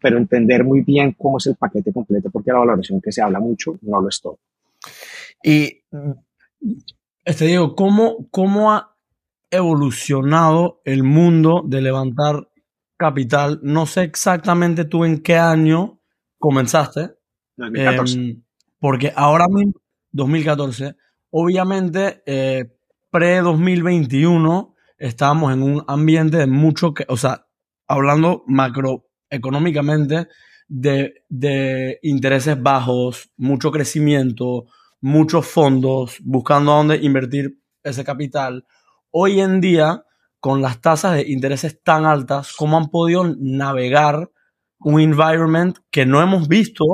pero entender muy bien cómo es el paquete completo, porque la valoración que se habla mucho no lo es todo. Y Este digo, ¿cómo, ¿cómo ha evolucionado el mundo de levantar capital? No sé exactamente tú en qué año comenzaste, 2014. em, porque ahora mismo, 2014, obviamente, eh, pre-2021, estábamos en un ambiente de mucho, que, o sea, hablando macroeconómicamente, de, de intereses bajos, mucho crecimiento, muchos fondos buscando a dónde invertir ese capital. Hoy en día, con las tasas de intereses tan altas, ¿cómo han podido navegar un environment que no hemos visto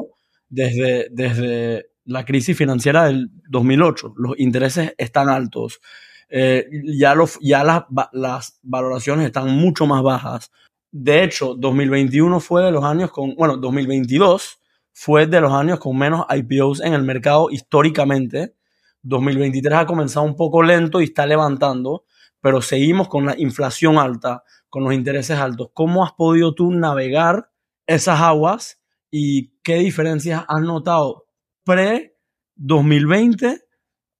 desde, desde la crisis financiera del 2008? Los intereses están altos. Eh, ya los, ya las, las valoraciones están mucho más bajas. De hecho, 2021 fue de los años con, bueno, 2022 fue de los años con menos IPOs en el mercado históricamente. 2023 ha comenzado un poco lento y está levantando, pero seguimos con la inflación alta, con los intereses altos. ¿Cómo has podido tú navegar esas aguas y qué diferencias has notado pre-2020,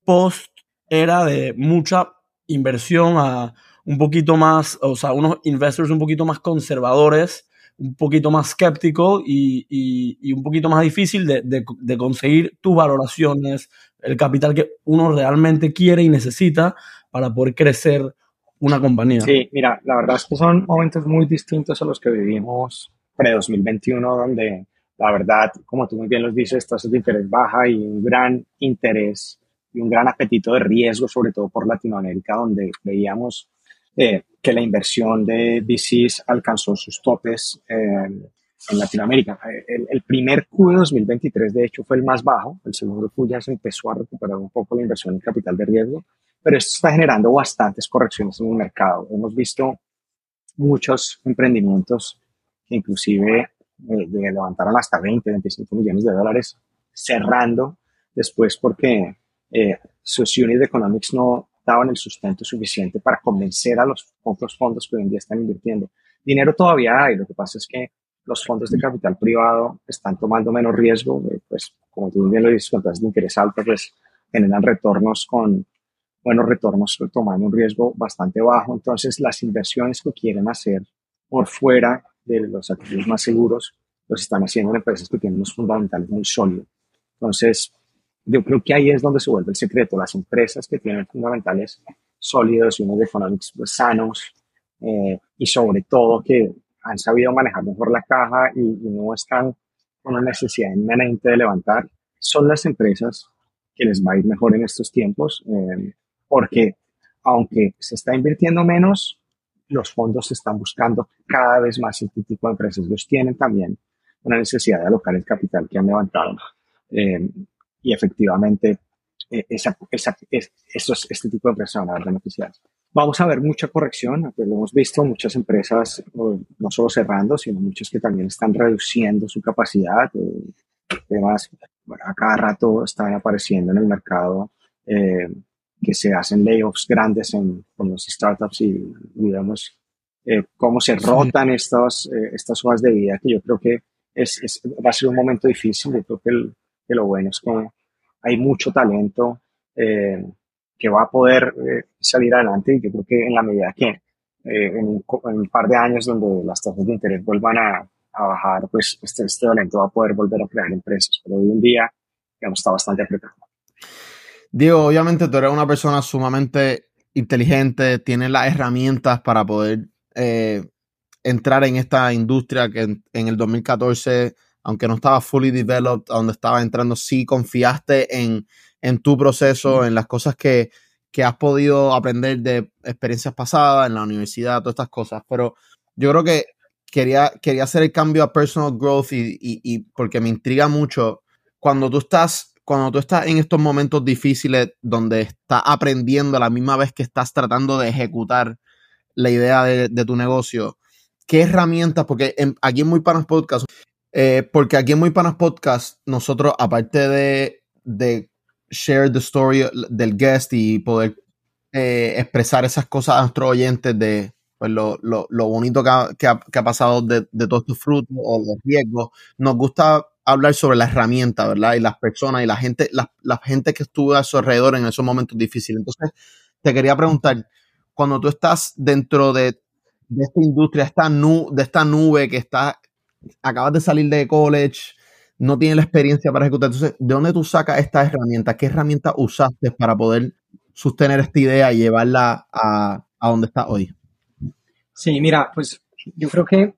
post era de mucha inversión a un poquito más, o sea, unos investors un poquito más conservadores, un poquito más skeptical y, y- y un poquito más difícil de, de- de conseguir tus valoraciones, el capital que uno realmente quiere y necesita para poder crecer una compañía. Sí, mira, la verdad es que son momentos muy distintos a los que vivimos pre-2021, donde la verdad, como tú muy bien los dices, tasas de interés baja y un gran interés y un gran apetito de riesgo, sobre todo por Latinoamérica, donde veíamos eh, que la inversión de VCs alcanzó sus topes. eh, en Latinoamérica. El, el, primer Q de 2023, de hecho, fue el más bajo. El segundo Q ya se empezó a recuperar un poco la inversión en capital de riesgo, pero esto está generando bastantes correcciones en el mercado. Hemos visto muchos emprendimientos que inclusive eh, levantaron hasta 20, 25 millones de dólares cerrando después porque eh, sus unit economics no daban el sustento suficiente para convencer a los otros fondos que hoy en día están invirtiendo. Dinero todavía hay, lo que pasa es que los fondos de capital privado están tomando menos riesgo, eh, pues como tú bien lo dices, con tasas de interés altas, pues generan retornos con buenos retornos tomando un riesgo bastante bajo. Entonces, las inversiones que quieren hacer por fuera de los activos más seguros, los están haciendo en empresas que tienen unos fundamentales muy sólidos. Entonces, yo creo que ahí es donde se vuelve el secreto. Las empresas que tienen fundamentales sólidos y unos economics pues, sanos eh, y sobre todo que han sabido manejar mejor la caja y, no están con una necesidad inminente de levantar, son las empresas que les va a ir mejor en estos tiempos, eh, porque aunque se está invirtiendo menos, los fondos están buscando cada vez más este tipo de empresas. Ellos tienen también una necesidad de alocar el capital que han levantado. Eh, y efectivamente, eh, esa, esa, estos, este tipo de empresas van a beneficiadas. Vamos a ver mucha corrección, pues lo hemos visto, muchas empresas no solo cerrando, sino muchas que también están reduciendo su capacidad. Además, a cada rato están apareciendo en el mercado eh, que se hacen layoffs grandes en, con los startups y, vemos eh, cómo se rotan estos, eh, estas hojas de vida, que yo creo que es, es, va a ser un momento difícil. Yo creo que, el, que lo bueno es que hay mucho talento que va a poder eh, salir adelante y yo creo que en la medida que eh, en, un, par de años donde las tasas de interés vuelvan a, a bajar, pues este, este talento va a poder volver a crear empresas. Pero hoy en día, digamos, está bastante apretado. Diego, obviamente tú eres una persona sumamente inteligente, tienes las herramientas para poder eh, entrar en esta industria que en, en, el 2014, aunque no estaba fully developed, donde estaba entrando, sí confiaste en, en tu proceso, en las cosas que, has podido aprender de experiencias pasadas, en la universidad, todas estas cosas. Pero yo creo que quería, quería hacer el cambio a personal growth y, porque me intriga mucho cuando tú estás cuando tú estás en estos momentos difíciles donde estás aprendiendo a la misma vez que estás tratando de ejecutar la idea de, tu negocio, ¿qué herramientas? Porque aquí en Muy Panas Podcast, eh, porque aquí en Muy Panas Podcast, nosotros, aparte de, de share the story del guest y poder eh, expresar esas cosas a nuestros oyentes de pues, lo, lo, lo, bonito que ha, que ha, pasado de, de, todos estos frutos o los riesgos. Nos gusta hablar sobre la herramienta, ¿verdad? Y las personas y la gente, la, la gente que estuvo a su alrededor en esos momentos difíciles. Entonces, te quería preguntar, cuando tú estás dentro de, de esta industria, esta nu, de esta nube que está, acabas de salir de college, no tiene la experiencia para ejecutar. Entonces, ¿de dónde tú sacas esta herramienta? ¿Qué herramienta usaste para poder sostener esta idea y llevarla a, a donde está hoy? Sí, mira, pues yo creo que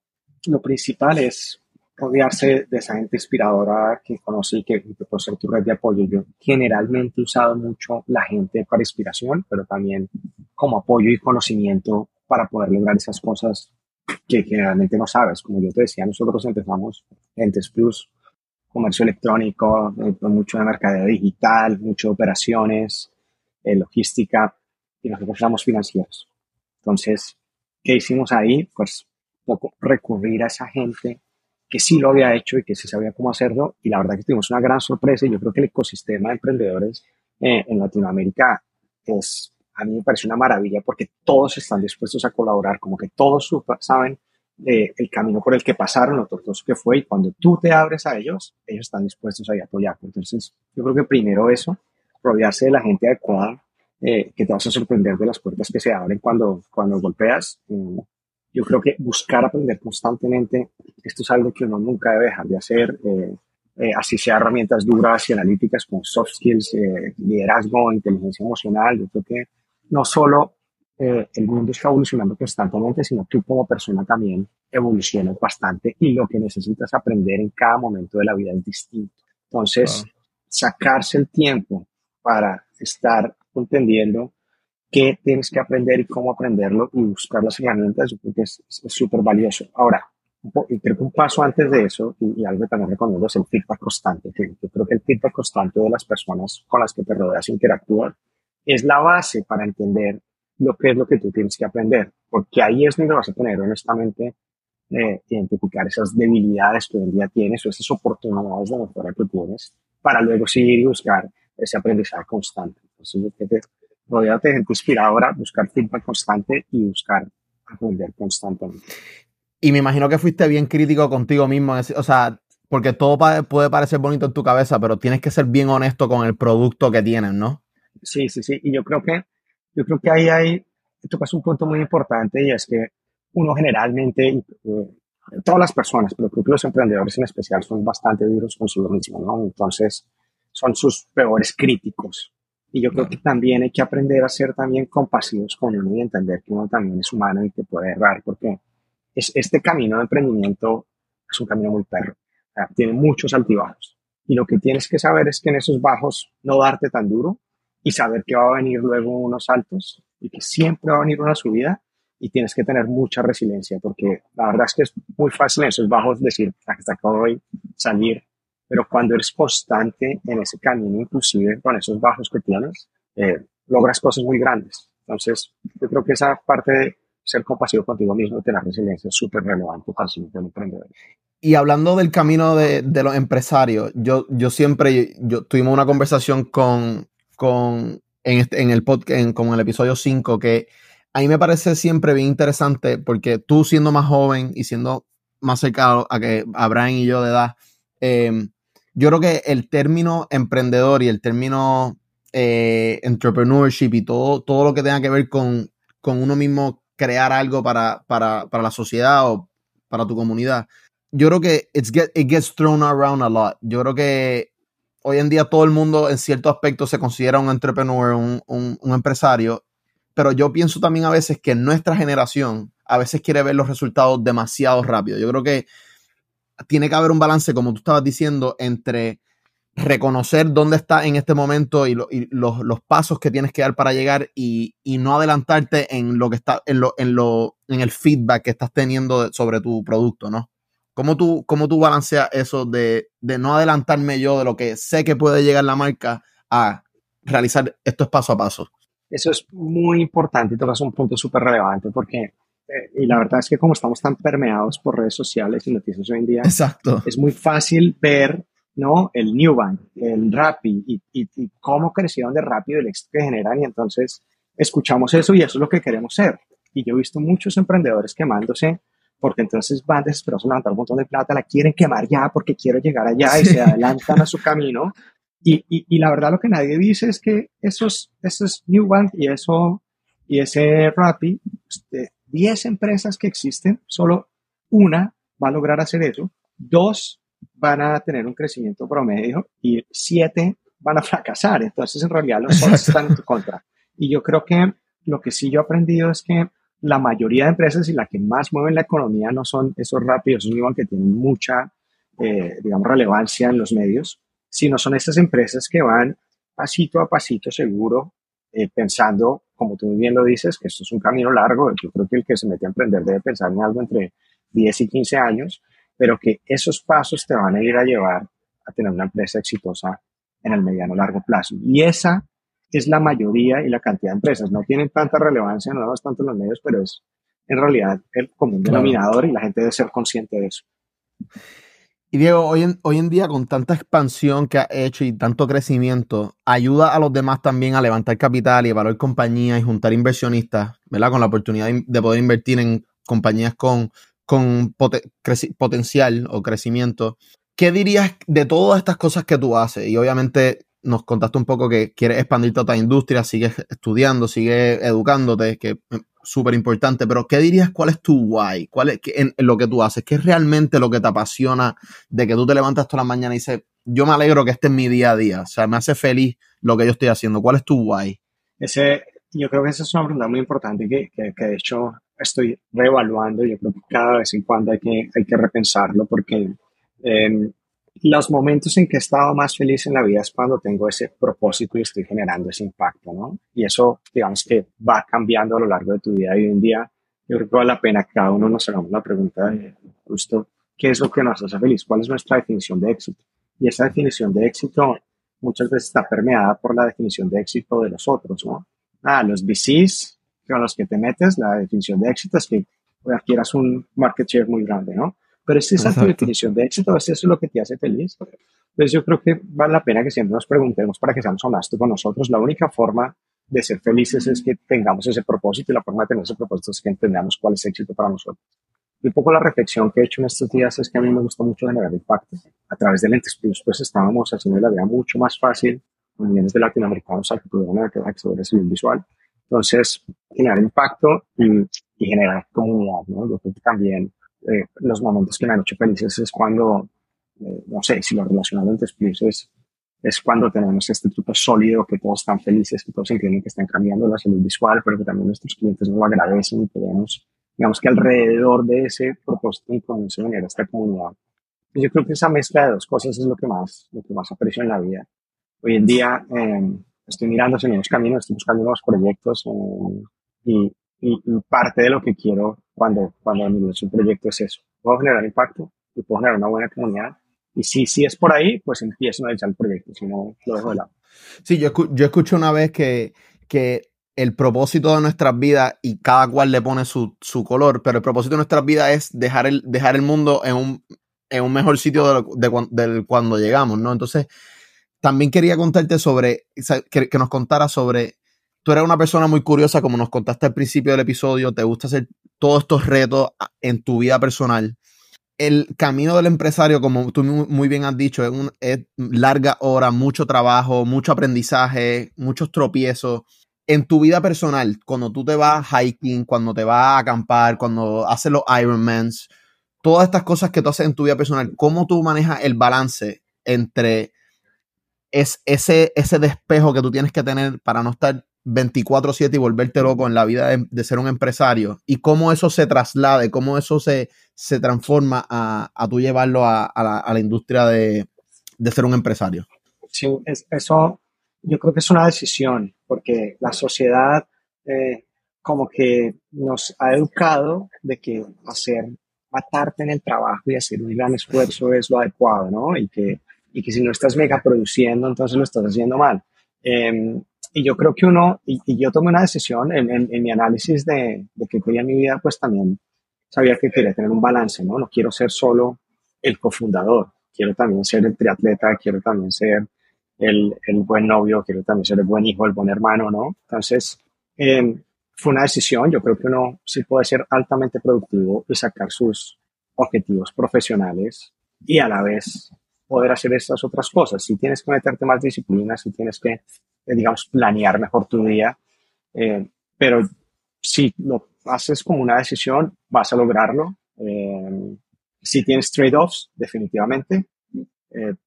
lo principal es rodearse de esa gente inspiradora que conoce y que, que puede ser tu red de apoyo. Yo generalmente he usado mucho la gente para inspiración, pero también como apoyo y conocimiento para poder lograr esas cosas que generalmente no sabes. Como yo te decía, nosotros empezamos Entes Plus comercio electrónico, eh, mucho de mercadeo digital, mucho de operaciones, eh, logística, y nosotros somos financieros. Entonces, ¿qué hicimos ahí? Pues poco recurrir a esa gente que sí lo había hecho y que sí sabía cómo hacerlo, y la verdad que tuvimos una gran sorpresa, y yo creo que el ecosistema de emprendedores eh, en Latinoamérica es, a mí me parece una maravilla porque todos están dispuestos a colaborar, como que todos saben el camino por el que pasaron, lo tortuoso que fue, y cuando tú te abres a ellos, ellos están dispuestos a apoyarte. Entonces, yo creo que primero eso, rodearse de la gente adecuada, eh, que te vas a sorprender de las puertas que se abren cuando, cuando golpeas. Mm, yo creo que buscar aprender constantemente, esto es algo que uno nunca debe dejar de hacer, eh, eh, así sea herramientas duras y analíticas como soft skills, liderazgo, inteligencia emocional. Yo creo que no solo eh, el mundo está evolucionando constantemente, sino tú como persona también evolucionas bastante y lo que necesitas aprender en cada momento de la vida es distinto. Entonces, sacarse el tiempo para estar entendiendo qué tienes que aprender y cómo aprenderlo y buscar las herramientas, yo creo que es súper valioso. Ahora, y creo que un paso antes de eso, y, algo que también recomiendo, es el feedback constante. yo creo que el feedback constante de las personas con las que te rodeas interactúas es la base para entender lo que es lo que tú tienes que aprender, porque ahí es donde vas a tener honestamente eh, identificar esas debilidades que hoy en día tienes o esas oportunidades de mejora que tienes para luego seguir y buscar ese aprendizaje constante. Entonces, que rodeate de gente inspiradora, buscar feedback constante y buscar aprender constantemente. Y me imagino que fuiste bien crítico contigo mismo, o sea, porque todo puede parecer bonito en tu cabeza, pero tienes que ser bien honesto con el producto que tienes, ¿no? Sí, sí, sí. Y yo creo que, yo creo que ahí hay, es un punto muy importante y es que uno generalmente, eh, todas las personas, pero creo que los emprendedores en especial son bastante duros con su mismo, ¿no? Entonces, son sus peores críticos. Y yo creo que también hay que aprender a ser también compasivos con uno y entender que uno también es humano y que puede errar, porque es, este camino de emprendimiento es un camino muy perro. tiene muchos altibajos. Y lo que tienes que saber es que en esos bajos no darte tan duro y saber que va a venir luego unos altos y que siempre va a venir una subida y tienes que tener mucha resiliencia porque la verdad es que es muy fácil en esos bajos decir hasta acá voy salir. Pero cuando eres constante en ese camino inclusive con esos bajos que tienes eh, logras cosas muy grandes. Entonces yo creo que esa parte de ser compasivo contigo mismo y tener resiliencia es súper relevante para el emprendedor. Y hablando del camino de, de, los empresarios, yo, yo siempre, yo tuvimos una conversación con, con, en, este, en el podcast, en, como en el episodio 5, que a mí me parece siempre bien interesante porque tú siendo más joven y siendo más cercano a que a Brian y yo de edad, em, yo creo que el término emprendedor y el término eh, entrepreneurship y todo, todo lo que tenga que ver con, con uno mismo crear algo para, para, para, la sociedad o para tu comunidad, yo creo que it's get, it gets thrown around a lot. Yo creo que hoy en día todo el mundo en cierto aspecto se considera un entrepreneur, un, un, empresario, pero yo pienso también a veces que nuestra generación a veces quiere ver los resultados demasiado rápido. Yo creo que tiene que haber un balance, como tú estabas diciendo, entre reconocer dónde está en este momento y, los, los, pasos que tienes que dar para llegar y, y, no adelantarte en lo que está, en lo, en lo, en el feedback que estás teniendo sobre tu producto, ¿no? ¿Cómo tú, cómo tú balanceas eso de, de, no adelantarme yo de lo que sé que puede llegar la marca a realizar esto paso a paso? Eso es muy importante y tocas un punto súper relevante porque, eh, y la verdad es que como estamos tan permeados por redes sociales y noticias hoy en día, Exacto. es muy fácil ver ¿no? el Newbank, el Rappi y, y, y cómo crecieron de rápido el éxito que generan y entonces escuchamos eso y eso es lo que queremos ser. Y yo he visto muchos emprendedores quemándose porque entonces van desesperados a levantar un montón de plata, la quieren quemar ya porque quiero llegar allá y se adelantan a su camino. Y, y, y, la verdad lo que nadie dice es que esos, esos New Bank y eso y ese Rappi, de 10 empresas que existen, solo una va a lograr hacer eso, dos van a tener un crecimiento promedio y siete van a fracasar. Entonces, en realidad, los dos están en tu contra. Y yo creo que lo que sí yo he aprendido es que la mayoría de empresas y la que más mueven la economía no son esos rápidos, esos que tienen mucha, eh, digamos, relevancia en los medios, sino son esas empresas que van pasito a pasito seguro, eh, pensando, como tú muy bien lo dices, que esto es un camino largo. Yo creo que el que se mete a emprender debe pensar en algo entre 10 y 15 años, pero que esos pasos te van a ir a llevar a tener una empresa exitosa en el mediano largo plazo. Y esa es la mayoría y la cantidad de empresas. No tienen tanta relevancia, no vemos tanto en los medios, pero es en realidad el común denominador y la gente debe ser consciente de eso. Y Diego, hoy en, hoy en día con tanta expansión que ha hecho y tanto crecimiento, ayuda a los demás también a levantar capital y evaluar compañías y juntar inversionistas, ¿verdad? Con la oportunidad de poder invertir en compañías con, con potencial o crecimiento. ¿Qué dirías de todas estas cosas que tú haces? Y obviamente nos contaste un poco que quieres expandir toda esta industria, sigues estudiando, sigues educándote, que es súper importante, pero ¿qué dirías cuál es tu why? ¿Cuál es lo que tú haces? ¿Qué es realmente lo que te apasiona de que tú te levantas toda la mañana y dices, yo me alegro que este es mi día a día, o sea, me hace feliz lo que yo estoy haciendo? ¿Cuál es tu why? Ese, yo creo que esa es una pregunta muy importante que, de hecho estoy reevaluando. Yo creo que cada vez en cuando hay que, hay que repensarlo porque eh, los momentos en que he estado más feliz en la vida es cuando tengo ese propósito y estoy generando ese impacto, ¿no? Y eso, digamos que va cambiando a lo largo de tu vida y hoy en día yo creo que vale la pena que cada uno nos hagamos la pregunta de justo qué es lo que nos hace feliz, cuál es nuestra definición de éxito. Y esa definición de éxito muchas veces está permeada por la definición de éxito de los otros, ¿no? Ah, los VCs con los que te metes, la definición de éxito es que adquieras un market share muy grande, ¿no? Pero es esa tu definición de éxito, es eso lo que te hace feliz. Entonces yo creo que vale la pena que siempre nos preguntemos para que seamos honestos con nosotros. La única forma de ser felices es que tengamos ese propósito y la forma de tener ese propósito es que entendamos cuál es éxito para nosotros. Y un poco la reflexión que he hecho en estos días es que a mí me gusta mucho generar impacto. A través de Lentes Plus, pues estábamos haciendo la vida mucho más fácil con millones de latinoamericanos al que pudieron acceder a ese visual. Entonces, generar impacto y, generar comunidad, ¿no? Yo creo que también eh, los momentos que me han hecho felices es cuando, eh, no sé, si lo relacionado Plus es es cuando tenemos este truco sólido, que todos están felices, que todos entienden que están cambiando la salud visual, pero que también nuestros clientes nos lo agradecen y podemos, digamos que alrededor de ese propósito y con eso genera esta comunidad. yo creo que esa mezcla de dos cosas es lo que más, lo que más aprecio en la vida. Hoy en día eh, estoy mirando hacia nuevos caminos, estoy buscando nuevos proyectos eh, y, y, parte de lo que quiero cuando, cuando miro un proyecto es eso. Puedo generar impacto y puedo generar una buena comunidad y si, si es por ahí, pues empiezo a echar el proyecto, si no, lo dejo de lado. Sí, yo, yo escuché una vez que, que el propósito de nuestras vidas, y cada cual le pone su, su, color, pero el propósito de nuestras vidas es dejar el, dejar el mundo en un, en un mejor sitio de, de, cuando llegamos, ¿no? Entonces, también quería contarte sobre, que, que, nos contara sobre, tú eres una persona muy curiosa, como nos contaste al principio del episodio, te gusta hacer todos estos retos en tu vida personal el camino del empresario, como tú muy bien has dicho, es, un, larga hora, mucho trabajo, mucho aprendizaje, muchos tropiezos. En tu vida personal, cuando tú te vas hiking, cuando te vas a acampar, cuando haces los Ironmans, todas estas cosas que tú haces en tu vida personal, ¿cómo tú manejas el balance entre es, ese, ese despejo que tú tienes que tener para no estar 24/7 y volverte loco en la vida de, ser un empresario y cómo eso se traslade, cómo eso se, se transforma a, a tú llevarlo a, la, industria de, ser un empresario. Sí, eso yo creo que es una decisión porque la sociedad eh, como que nos ha educado de que hacer matarte en el trabajo y hacer un gran esfuerzo es lo adecuado, ¿no? Y que, y que si no estás mega produciendo, entonces lo estás haciendo mal. Em, y yo creo que uno, y, yo tomé una decisión en, en, mi análisis de, de que quería mi vida, pues también sabía que quería tener un balance, ¿no? No quiero ser solo el cofundador, quiero también ser el triatleta, quiero también ser el, buen novio, quiero también ser el buen hijo, el buen hermano, ¿no? Entonces, em, fue una decisión, yo creo que uno sí puede ser altamente productivo y sacar sus objetivos profesionales y a la vez poder hacer estas otras cosas. Si tienes que meterte más disciplina, si tienes que, eh, digamos, planear mejor tu día, eh, pero si lo haces como una decisión, vas a lograrlo. Eh, si tienes trade-offs, definitivamente,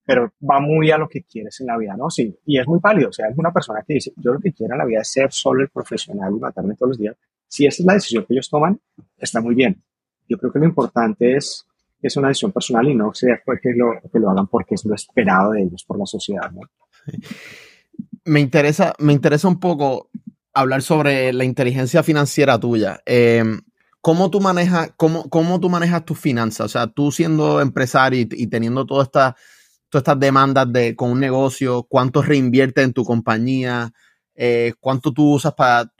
pero va muy a lo que quieres en la vida, ¿no? Sí, y es muy válido. O sea, es una persona que dice, yo lo que quiero en la vida es ser solo el profesional y matarme todos los días. Si esa es la decisión que ellos toman, está muy bien. Yo creo que lo importante es es una decisión personal y no sea que lo, que lo hagan porque es lo esperado de ellos por la sociedad. Me, interesa, me interesa un poco hablar sobre la inteligencia financiera tuya. Em, ¿cómo, tú manejas, cómo, ¿Cómo tú manejas tus finanzas? O sea, tú siendo empresario y, teniendo todas estas demandas de, con un negocio, cuánto reinviertes en tu compañía, eh, cuánto tú usas para,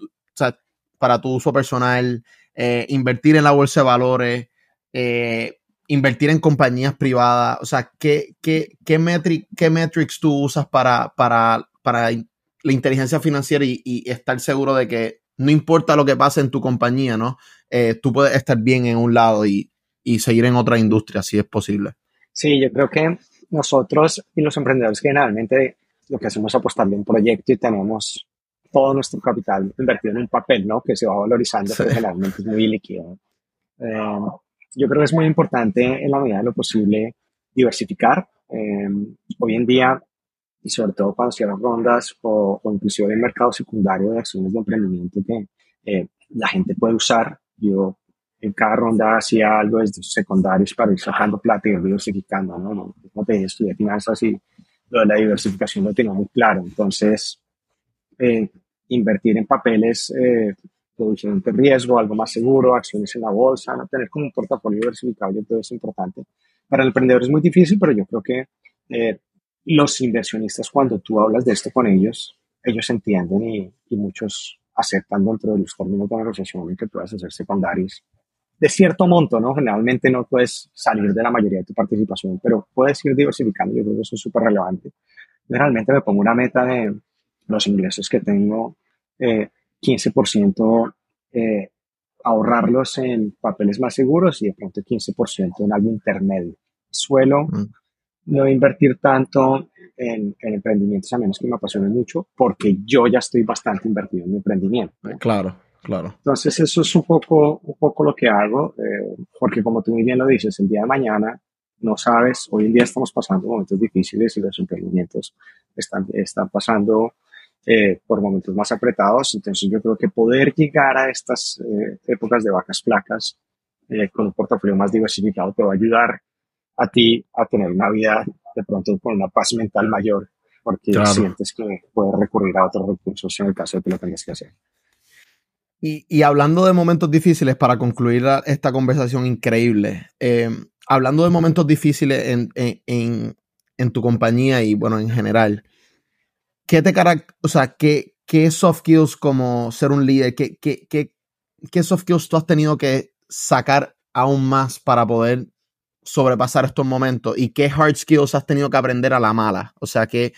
para tu uso personal, eh, invertir en la bolsa de valores, eh, invertir en compañías privadas? O sea, ¿qué, qué, qué, qué metrics tú usas para, para, para la inteligencia financiera y, estar seguro de que no importa lo que pase en tu compañía, ¿no? Eh, tú puedes estar bien en un lado y, y seguir en otra industria, si es posible. Sí, yo creo que nosotros y los emprendedores generalmente lo que hacemos es apostarle un proyecto y tenemos todo nuestro capital invertido en un papel, ¿no? Que se va valorizando, pero generalmente es muy líquido. Eh, yo creo que es muy importante en la medida de lo posible diversificar. Eh, hoy en día, y sobre todo cuando cierran rondas o, o inclusive el mercado secundario de acciones de emprendimiento que eh, la gente puede usar. Yo en cada ronda hacía algo desde secundarios para ir sacando plata y diversificando, ¿no? Como te dije, estudié finanzas y lo de la diversificación lo tenía muy claro. Entonces, eh, invertir en papeles de diferente riesgo, algo más seguro, acciones en la bolsa, no tener como un portafolio creo que es importante. Para el emprendedor es muy difícil, pero yo creo que eh, los inversionistas, cuando tú hablas de esto con ellos, ellos entienden y, y muchos aceptan dentro de los términos de negociación que puedas hacer secundarios de cierto monto, ¿no? Generalmente no puedes salir de la mayoría de tu participación, pero puedes ir diversificando, yo creo que eso es súper relevante. Realmente me pongo una meta de los ingresos que tengo, eh, 15% eh, ahorrarlos en papeles más seguros y de pronto 15% en algo intermedio. Suelo mm. No invertir tanto en, emprendimientos a menos que me apasione mucho porque yo ya estoy bastante invertido en mi emprendimiento. Claro, claro. Entonces eso es un poco, un poco lo que hago eh, porque como tú muy bien lo dices, el día de mañana no sabes, hoy en día estamos pasando momentos difíciles y los emprendimientos están, están pasando eh, por momentos más apretados. Entonces yo creo que poder llegar a estas eh, épocas de vacas flacas eh, con un portafolio más diversificado te va a ayudar a ti a tener una vida de pronto con una paz mental mayor porque sientes que puedes recurrir a otros recursos en el caso de que lo tengas que hacer. Y, y hablando de momentos difíciles, para concluir esta conversación increíble, hablando de momentos difíciles en, en, en, tu compañía y bueno, en general, ¿qué te o sea, qué, qué soft skills como ser un líder, qué, qué, qué, qué soft skills tú has tenido que sacar aún más para poder sobrepasar estos momentos y qué hard skills has tenido que aprender a la mala? O sea, qué,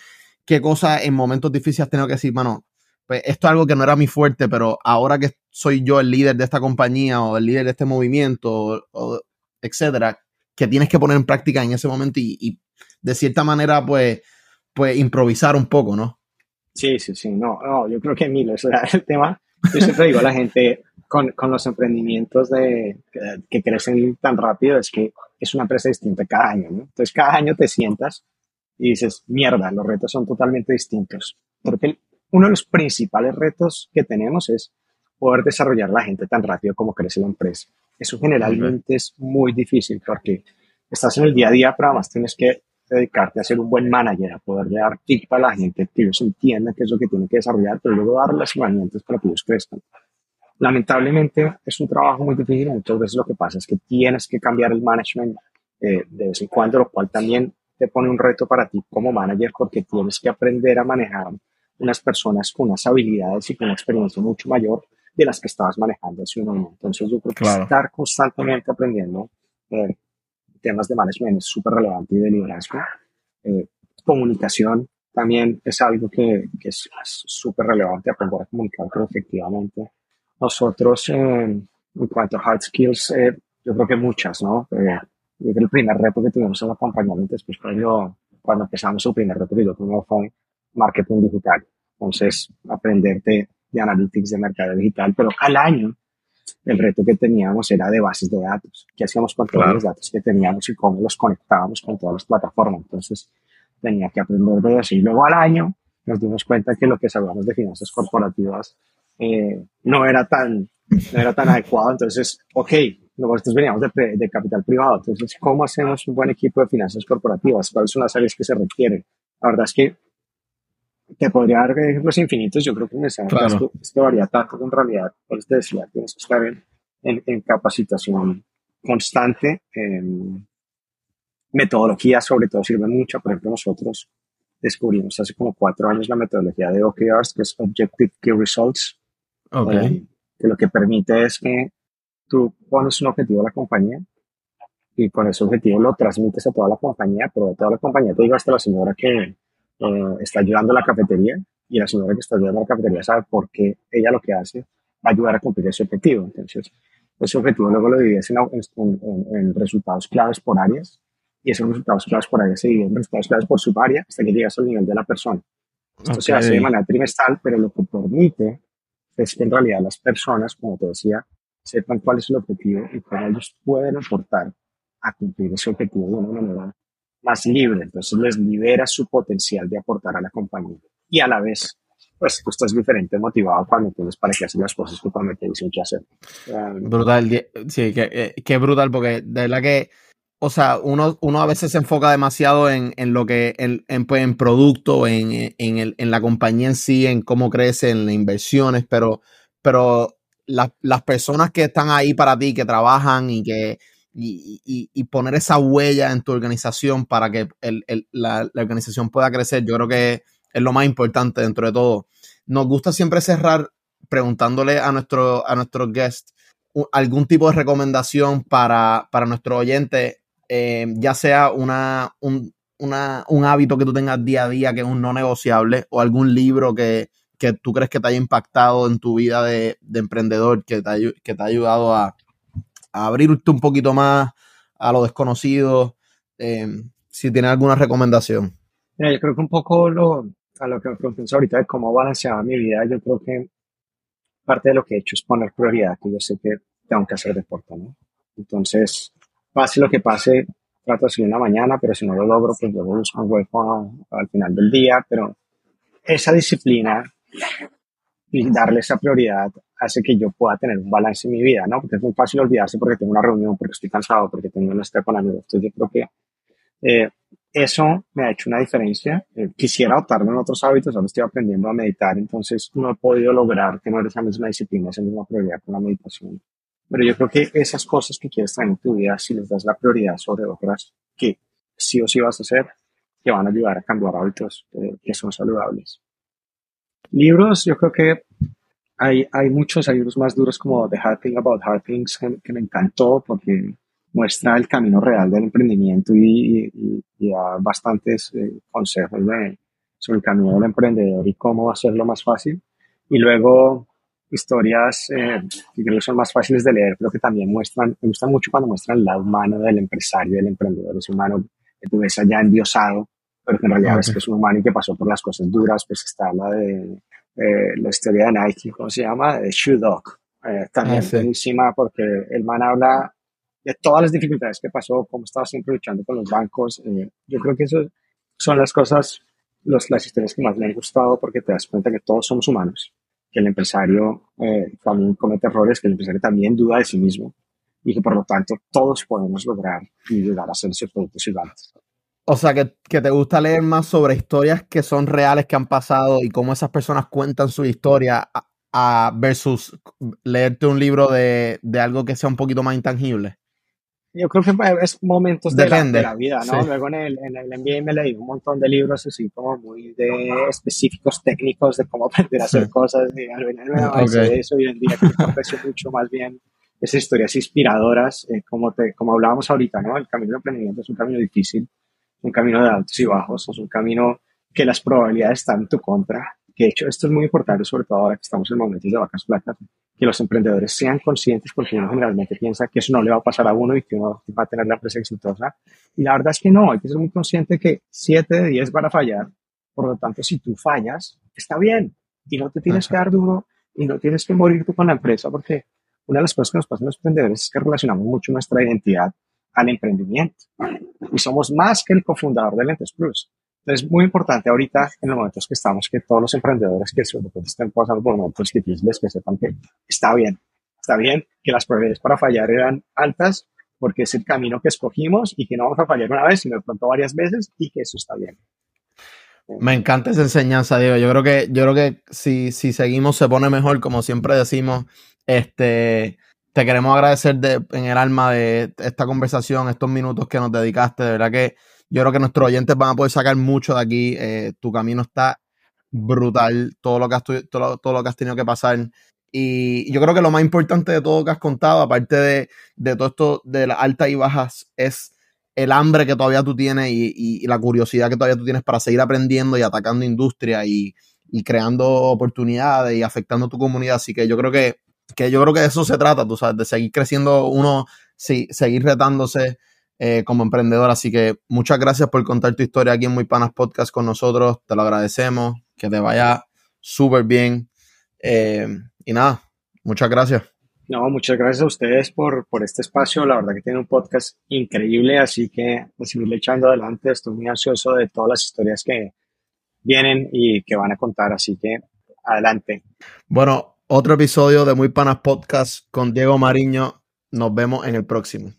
qué cosas en momentos difíciles has tenido que decir, bueno, pues esto es algo que no era mi fuerte, pero ahora que soy yo el líder de esta compañía o el líder de este movimiento, o, etcétera, que tienes que poner en práctica en ese momento y, de cierta manera, pues, pues improvisar un poco, ¿no? Sí, sí, sí, no, no, yo creo que Milo, eso es (laughs) el tema. Yo siempre digo a la gente con, los emprendimientos de, que, crecen tan rápido, es que es una empresa distinta cada año. Entonces, cada año te sientas y dices, mierda, los retos son totalmente distintos. Porque uno de los principales retos que tenemos es poder desarrollar la gente tan rápido como crece la empresa. Eso generalmente es muy difícil porque estás en el día a día, pero además tienes que dedicarte a ser un buen manager, a poder dar tips a la gente, que ellos entiendan qué es lo que tienen que desarrollar, pero luego dar las herramientas para que ellos crezcan. Lamentablemente es un trabajo muy difícil, muchas veces lo que pasa es que tienes que cambiar el management eh, de vez en cuando, lo cual también te pone un reto para ti como manager porque tienes que aprender a manejar unas personas con unas habilidades y con una experiencia mucho mayor de las que estabas manejando hace un momento. Entonces yo creo que estar constantemente aprendiendo eh, temas de management es súper relevante y de liderazgo. Eh, comunicación también es algo que, que es súper relevante, aprender a comunicar efectivamente. Nosotros, eh, en cuanto a hard skills, eh, yo creo que muchas, ¿no? Eh, el primer reto que tuvimos en acompañamiento, después cuando, cuando empezamos el primer reto que yo tuve fue marketing digital. Entonces, aprenderte de analytics de mercado digital, pero al año el reto que teníamos era de bases de datos. ¿Qué hacíamos con todos los datos que teníamos y cómo los conectábamos con todas las plataformas? Entonces, tenía que aprender de eso. Y luego al año nos dimos cuenta que lo que sabíamos de finanzas corporativas eh, no, era tan, no era tan adecuado. Entonces, ok, nosotros veníamos de, de, capital privado. Entonces, ¿cómo hacemos un buen equipo de finanzas corporativas? ¿Cuáles son las áreas que se requieren? La verdad es que te podría dar ejemplos infinitos. Yo creo que esto, varía tanto que en realidad, pues te decía, tienes que estar en, en, capacitación constante. En metodología, sobre todo, sirve mucho. Por ejemplo, nosotros descubrimos hace como cuatro años la metodología de OKRs, que es Objective Key Results. Eh, que lo que permite es que tú pones un objetivo a la compañía y con ese objetivo lo transmites a toda la compañía, pero a toda la compañía te digo hasta la señora que eh, está ayudando a la cafetería y la señora que está ayudando a la cafetería sabe por qué ella lo que hace va a ayudar a cumplir ese objetivo. Entonces, ese objetivo luego lo divides en, en, resultados claves por áreas y esos resultados claves por áreas se dividen en resultados claves por subárea hasta que llegas al nivel de la persona. Esto se hace de manera trimestral, pero lo que permite es que en realidad las personas, como te decía, sepan cuál es el objetivo y cómo ellos pueden aportar a cumplir ese objetivo de una manera más libre, entonces les libera su potencial de aportar a la compañía. Y a la vez, pues tú estás diferente motivado cuando tienes para que hacer las cosas que cuando te dicen que hacer. Um, brutal, sí, que, eh, brutal, porque de verdad que, o sea, uno, uno a veces se enfoca demasiado en, en lo que, en, en, pues, en producto, en, en, el, en la compañía en sí, en cómo crece, en las inversiones, pero, pero las personas que están ahí para ti, que trabajan y que y, poner esa huella en tu organización para que la, organización pueda crecer, yo creo que es lo más importante dentro de todo. Nos gusta siempre cerrar preguntándole a nuestro a nuestros guests algún tipo de recomendación para, para nuestro oyente, eh, ya sea una, un, un hábito que tú tengas día a día que es un no negociable o algún libro que, que tú crees que te haya impactado en tu vida de, emprendedor, que te, que te ha ayudado a, abrirte un poquito más a lo desconocido, eh, si tienes alguna recomendación. yo creo que un poco lo, a lo que me preguntas ahorita de cómo balanceaba mi vida, yo creo que parte de lo que he hecho es poner prioridad, que yo sé que tengo que hacer deporte, ¿no? Entonces, pase lo que pase, trato de salir en la mañana, pero si no lo logro, pues luego busco un hueco al final del día, pero esa disciplina y darle esa prioridad hace que yo pueda tener un balance en mi vida, ¿no? Porque es muy fácil olvidarse porque tengo una reunión, porque estoy cansado, porque tengo una estar con amigos. Entonces yo creo que eh, eso me ha hecho una diferencia. Eh, quisiera adoptarlo en otros hábitos, ahora estoy aprendiendo a meditar, entonces no he podido lograr tener esa misma disciplina, esa misma prioridad con la meditación. Pero yo creo que esas cosas que quieres traer en tu vida, si les das la prioridad sobre otras que sí o sí vas a hacer, te van a ayudar a cambiar hábitos eh, que son saludables. Libros, yo creo que hay, hay muchos, hay libros más duros como The Hard Thing About Hard Things que, me encantó porque muestra el camino real del emprendimiento y, y, da bastantes eh, consejos sobre el camino del emprendedor y cómo hacerlo más fácil. Y luego historias eh, que creo que son más fáciles de leer, pero que también muestran, me gusta mucho cuando muestran el lado humano del empresario, del emprendedor, ese humano que tú ves allá endiosado, pero que en realidad es que es un humano y que pasó por las cosas duras, pues está la de eh, la historia de Nike, ¿cómo se llama? De Shoe Dog, eh, también ah, buenísima porque el man habla de todas las dificultades que pasó, cómo estaba siempre luchando con los bancos. yo creo que eso son las cosas, los, las historias que más me han gustado porque te das cuenta que todos somos humanos que el empresario eh, también comete errores, que el empresario también duda de sí mismo y que por lo tanto todos podemos lograr y llegar a ser esos productos gigantes. O sea, que, que, te gusta leer más sobre historias que son reales, que han pasado y cómo esas personas cuentan su historia a, versus leerte un libro de, de algo que sea un poquito más intangible. Yo creo que es momentos de la, vida, ¿no? Luego en el, en el MBA me leí un montón de libros así como muy de específicos técnicos de cómo (laughs) aprender a hacer cosas y al final me okay. eso y en día que aprecio mucho más bien esas historias inspiradoras, eh, como, te, como hablábamos ahorita, ¿no? El camino de emprendimiento es un camino difícil, un camino de altos y bajos, es un camino que las probabilidades están en tu contra, que de hecho esto es muy importante, sobre todo ahora que estamos en momentos de vacas flacas, que los emprendedores sean conscientes, porque uno generalmente piensa que eso no le va a pasar a uno y que uno va a tener la empresa exitosa. Y la verdad es que no, hay que ser muy consciente que 7 de 10 van a fallar. Por lo tanto, si tú fallas, está bien. Y no te tienes que dar duro y no tienes que morir tú con la empresa, porque una de las cosas que nos pasa a los emprendedores es que relacionamos mucho nuestra identidad al emprendimiento. Y somos más que el cofundador de Lentes Plus. Es muy importante ahorita, en los momentos que estamos, que todos los emprendedores que estén pasando por momentos difíciles, que sepan que está bien, está bien, que las probabilidades para fallar eran altas, porque es el camino que escogimos y que no vamos a fallar una vez, sino de pronto varias veces y que eso está bien. Me encanta esa enseñanza, Diego. Yo creo que, yo creo que si, si seguimos se pone mejor, como siempre decimos, este, te queremos agradecer de, en el alma de esta conversación, estos minutos que nos dedicaste. De verdad que yo creo que nuestros oyentes van a poder sacar mucho de aquí. Eh, tu camino está brutal, todo lo, que has, todo, todo, lo que has tenido que pasar. Y yo creo que lo más importante de todo lo que has contado, aparte de, todo esto de las altas y bajas, es el hambre que todavía tú tienes y, la curiosidad que todavía tú tienes para seguir aprendiendo y atacando industria y, creando oportunidades y afectando tu comunidad. Así que yo creo que, yo creo que de eso se trata, tú sabes, de seguir creciendo uno, seguir retándose eh, como emprendedor. Así que muchas gracias por contar tu historia aquí en Muy Panas Podcast con nosotros. Te lo agradecemos. Que te vaya súper bien. Eh, y nada, muchas gracias. No, muchas gracias a ustedes por, por este espacio. La verdad que tiene un podcast increíble, así que a seguirle echando adelante. Estoy muy ansioso de todas las historias que vienen y que van a contar, así que adelante. Bueno, otro episodio de Muy Panas Podcast con Diego Mariño. Nos vemos en el próximo.